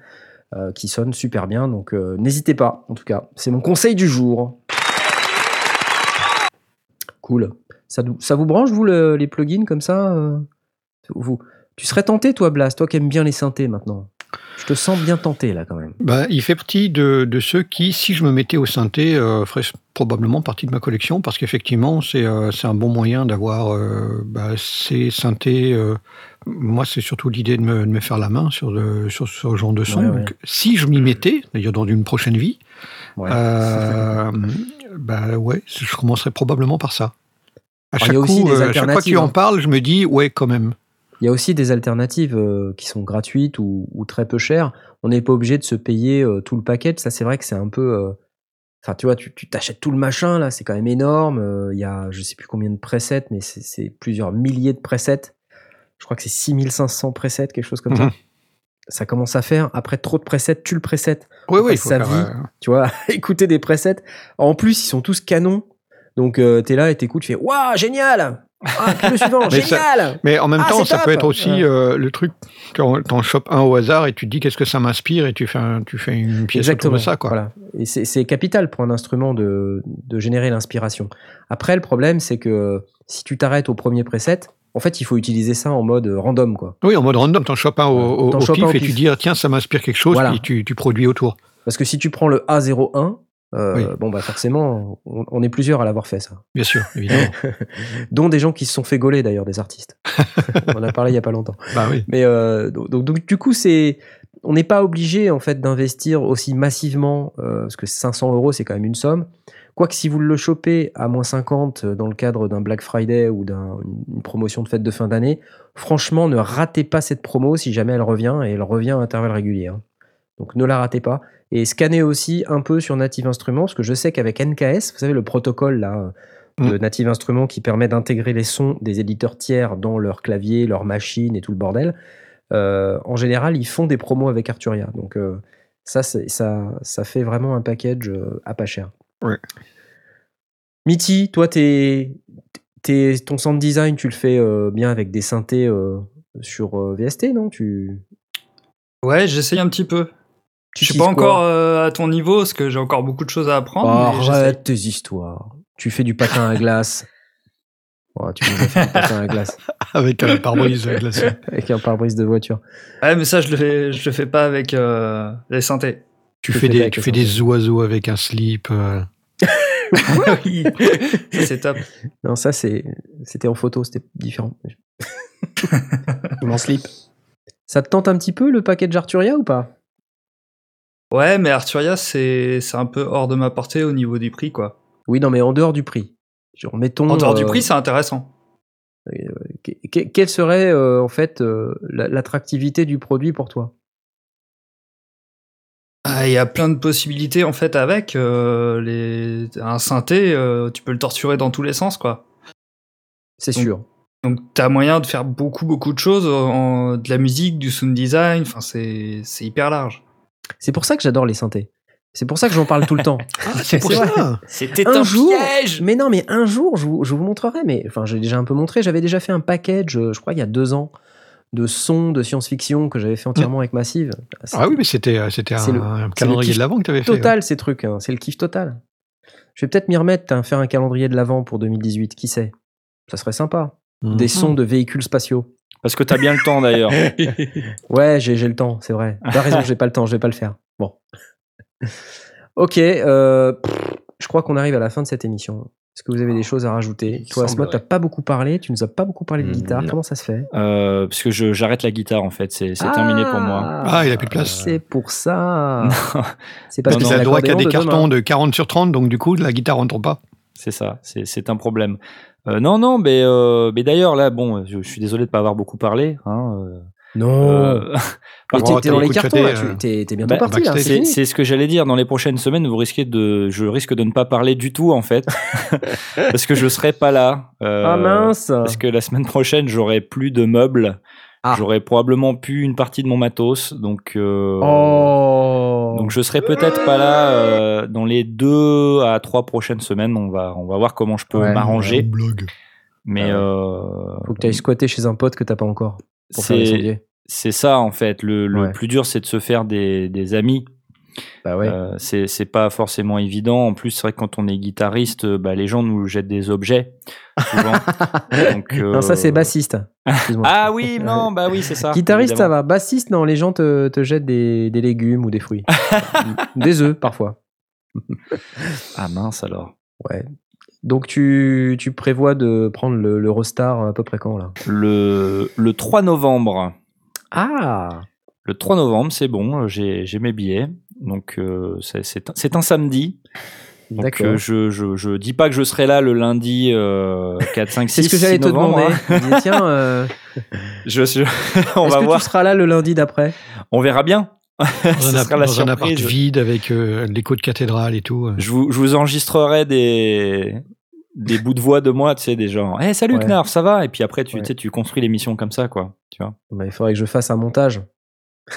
euh, qui sonne super bien. Donc euh, n'hésitez pas, en tout cas, c'est mon conseil du jour. Cool. Ça, ça vous branche, vous, le- les plugins comme ça euh vous, Tu serais tenté, toi, Blast, toi qui aimes bien les synthés maintenant Je te sens bien tenté, là, quand même. Bah, il fait partie de, ceux qui, si je me mettais au synthé, euh, probablement partie de ma collection, parce qu'effectivement, c'est euh, un bon moyen d'avoir bah, ces synthés. Moi, c'est surtout l'idée de me, de me faire la main sur, le- sur ce genre de son. Ouais, ouais. Donc, si je m'y mettais, d'ailleurs dans une prochaine vie, Ouais. euh, bah ouais, je commencerai probablement par ça. À Alors, chaque, a aussi coup, des euh, à chaque fois que tu en hein. parles, je me dis, ouais, quand même. Il y a aussi des alternatives euh, qui sont gratuites ou, ou très peu chères. On n'est pas obligé de se payer euh, tout le paquet. Ça, c'est vrai que c'est un peu. Enfin, tu vois, tu t'achètes tout le machin, là, c'est quand même énorme. Euh, Il y a, je sais plus combien de presets, mais c'est plusieurs milliers de presets. Je crois que c'est 6500 presets, quelque chose comme ça. Mhm. Ça commence à faire. Après trop de presets, tu le preset. Oui, oui, Après faut sa faire, vie, euh, tu vois, <laughs> écouter des presets. En plus, ils sont tous canons. Donc, euh, t'es là et t'écoutes, tu fais Waouh, génial Ah, le <laughs> suivant, Mais ça- génial Mais en même Ah, temps, ça top peut être aussi euh, le truc, t'en t'en chopes un au hasard et tu te dis qu'est-ce que ça m'inspire? Et tu fais, un- tu fais une pièce autour de ça. Quoi. Voilà. Et c'est c'est capital pour un instrument de, de générer l'inspiration. Après, le problème, c'est que si tu t'arrêtes au premier preset, en fait, il faut utiliser ça en mode random, quoi. Oui, en mode random, t'en chopes un au, au- au pif et tu dis ah, tiens, ça m'inspire quelque chose, Voilà. puis tu, tu produis autour. Parce que si tu prends le A01, euh, Oui. bon, bah forcément, on, on est plusieurs à l'avoir fait, ça. Bien sûr, évidemment. <laughs> Dont des gens qui se sont fait gauler, d'ailleurs, des artistes. <laughs> on en a parlé il y a pas longtemps. bah oui. Mais euh, donc, donc, donc, du coup, c'est on n'est pas obligé en fait d'investir aussi massivement euh, parce que 500 euros c'est quand même une somme. Quoique si vous le chopez à moins 50 dans le cadre d'un Black Friday ou d'une promotion de fête de fin d'année, franchement ne ratez pas cette promo si jamais elle revient et elle revient à intervalles réguliers. hein. Donc ne la ratez pas. Et scannez aussi un peu sur Native Instruments parce que je sais qu'avec NKS, vous savez le protocole là de Native Instruments qui permet d'intégrer les sons des éditeurs tiers dans leur clavier, leur machine et tout le bordel. Euh, en général, ils font des promos avec Arturia. Donc euh, ça, ça, ça fait vraiment un package euh, à pas cher. Ouais. Mitty, toi, t'es, t'es- ton sound design, tu le fais euh, bien avec des synthés euh, sur euh, VST, non? Tu... Ouais, j'essaye un petit peu. Tu Je suis pas encore euh, à ton niveau parce que j'ai encore beaucoup de choses à apprendre. Oh, arrête tes histoires. Tu fais du patin à glace. <laughs> Oh, tu nous as fait du patin à glace Avec un pare-brise glacé. <laughs> avec un pare-brise de voiture. Ouais, mais ça, je le fais, je le fais pas avec euh, les synthés. Tu Tu fais fais des, avec tu le fais des oiseaux avec un slip. euh. <laughs> oui, Ça, c'est top. Non, ça, c'est, c'était en photo, c'était différent. <laughs> Mon slip. Ça te tente un petit peu le package Arturia ou pas? Ouais, mais Arturia, c'est c'est un peu hors de ma portée au niveau du prix, quoi. Oui, non, mais en dehors du prix. Genre, mettons. En dehors du euh, prix, c'est intéressant. que- quelle serait euh, en fait euh, la- l'attractivité du produit pour toi? Ah, Il y a plein de possibilités en fait avec euh, les... un synthé, euh, tu peux le torturer dans tous les sens, quoi. C'est Donc, sûr. Donc t'as moyen de faire beaucoup beaucoup de choses, en, de la musique, du sound design, enfin c'est c'est hyper large. C'est pour ça que j'adore les synthés. C'est pour ça que j'en parle tout le temps. <laughs> Ah, c'est pour C'est ça. C'était Un un, jour- piège Mais non, mais un jour, je vous, je vous montrerai. Mais enfin, j'ai déjà un peu montré. J'avais déjà fait un package, euh, je crois, il y a deux ans, de sons de science-fiction que j'avais fait entièrement avec Massive. Ah oui, mais c'était euh, c'était C'est un, le- un c'est le calendrier de l'avant que tu avais fait. total ces trucs. hein. C'est le kiff total. Je vais peut-être m'y remettre, hein, faire un calendrier de l'avant pour 2018. Qui sait? Ça serait sympa. Mhm. Des sons de véhicules spatiaux. Parce que t'as bien le temps d'ailleurs. <laughs> Ouais, j'ai j'ai le temps, c'est vrai. T'as raison, j'ai pas le temps, je vais pas le faire. Bon. <laughs> Ok, euh, pff, je crois qu'on arrive à la fin de cette émission. Est-ce que vous avez des choses à rajouter Il Toi, Asmod, semblerait. t'as pas beaucoup parlé, tu nous as pas beaucoup parlé de Mm, guitare. non. Comment ça se fait Euh, parce que je- j'arrête la guitare en fait, c'est terminé pour moi. Ah, il a plus de place. C'est pour ça. <laughs> C'est parce Parce que qu'il c'est a le droit qu'à des de cartons demain. de 40 sur 30, donc du coup, la guitare rentre pas. C'est ça, c'est c'est un problème. Euh, non, non, mais, euh, mais d'ailleurs, là, bon, je, je suis désolé de pas avoir beaucoup parlé. Hein, euh, Non. euh, Mais <laughs> Par t'es dans les cartons, là. tu- euh, T'es t'es bientôt bah, parti, là. C'est ce que j'allais dire. Dans les prochaines semaines, vous risquez de, je risque de ne pas parler du tout en fait, <laughs> parce que je serai pas là. Euh, Ah mince. Parce que la semaine prochaine, j'aurai plus de meubles. Ah. J'aurai probablement plus une partie de mon matos, donc. euh, Oh. Donc je serai peut-être pas là euh, dans les deux à trois prochaines semaines. On va, on va voir comment je peux Ouais. m'arranger. Blog. Mais Ah euh, Faut que t'ailles squatter chez un pote que t'as pas encore pour faire les c'est ça en fait. Le, le Ouais. plus dur, c'est de se faire des, des amis. Bah ouais. Euh, c'est c'est pas forcément évident. En plus, c'est vrai que quand on est guitariste, euh, bah, les gens nous jettent des objets souvent. <laughs> Donc, Non, ça, c'est euh, bassiste. Ah oui, non, bah oui, c'est ça. Guitariste, ça va. Bassiste, non, les gens te, te jettent des, des légumes ou des fruits. <laughs> des œufs, parfois. Ah mince alors. Ouais. Donc, tu, tu prévois de prendre le, l'Eurostar à peu près quand, là? Le, le 3 novembre. Ah Le 3 novembre, c'est bon, euh, j'ai mes billets. Donc, euh, c'est- un- samedi. Donc, euh, je, je, je dis pas que je serai là le lundi euh, 4, 5, 6 C'est ce que j'allais te demander. hein. Je disais, tiens, euh, <laughs> Je, <laughs> on va que voir. tu seras là le lundi d'après? On verra bien. Dans, Ce un, sera la dans un appart vide avec euh, l'écho de cathédrale et tout. euh. Je vous, je vous enregistrerai des, des bouts de voix de moi, tu sais, des gens. Hey, salut Ouais. Knarf, ça va? Et puis après, tu, Ouais. tu sais, tu construis l'émission comme ça, quoi. Tu vois Bah, Il faudrait que je fasse un montage.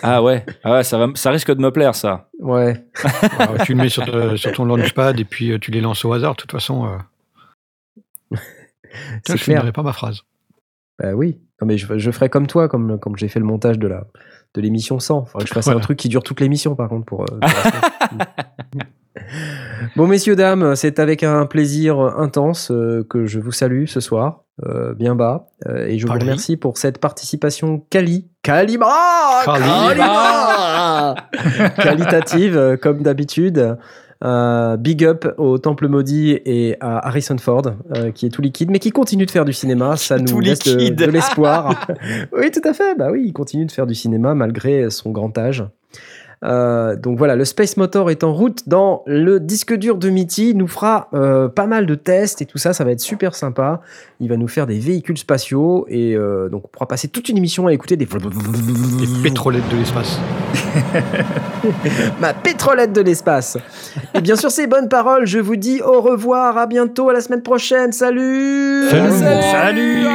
ah ouais, ah ouais ça, va, ça risque de me plaire, ça. Ouais. Alors, tu le mets sur, te- <laughs> sur ton launchpad et puis euh, tu les lances au hasard. De toute façon, euh, <laughs> tiens, C'est je finirai pas ma phrase. Bah oui. Non, mais je, je ferai comme toi, comme, comme j'ai fait le montage de la de l'émission 100. Faudrait que je fasse un truc qui dure toute l'émission, par contre, pour. euh, pour <laughs> bon, messieurs, dames, c'est avec un plaisir intense euh, que je vous salue ce soir, euh, bien bas, euh, et je vous remercie pour cette participation quali. Calibra Calibra Qualitative, comme d'habitude. Euh, big up au Temple Maudit et à Harrison Ford, euh, qui est tout liquide, mais qui continue de faire du cinéma. <laughs> Ça nous Tout laisse de, l'espoir. <laughs> oui, tout à fait. Bah oui, il continue de faire du cinéma malgré son grand âge. Euh, donc voilà, le Space Motor est en route dans le disque dur de Mitty. Il nous fera euh, pas mal de tests et tout ça, ça va être super sympa. Il va nous faire des véhicules spatiaux et euh, donc on pourra passer toute une émission à écouter des pétrolettes de l'espace. <laughs> ma pétrolette de l'espace. Et bien sûr, ces bonnes paroles, je vous dis au revoir, à bientôt, à la semaine prochaine. Salut Salut.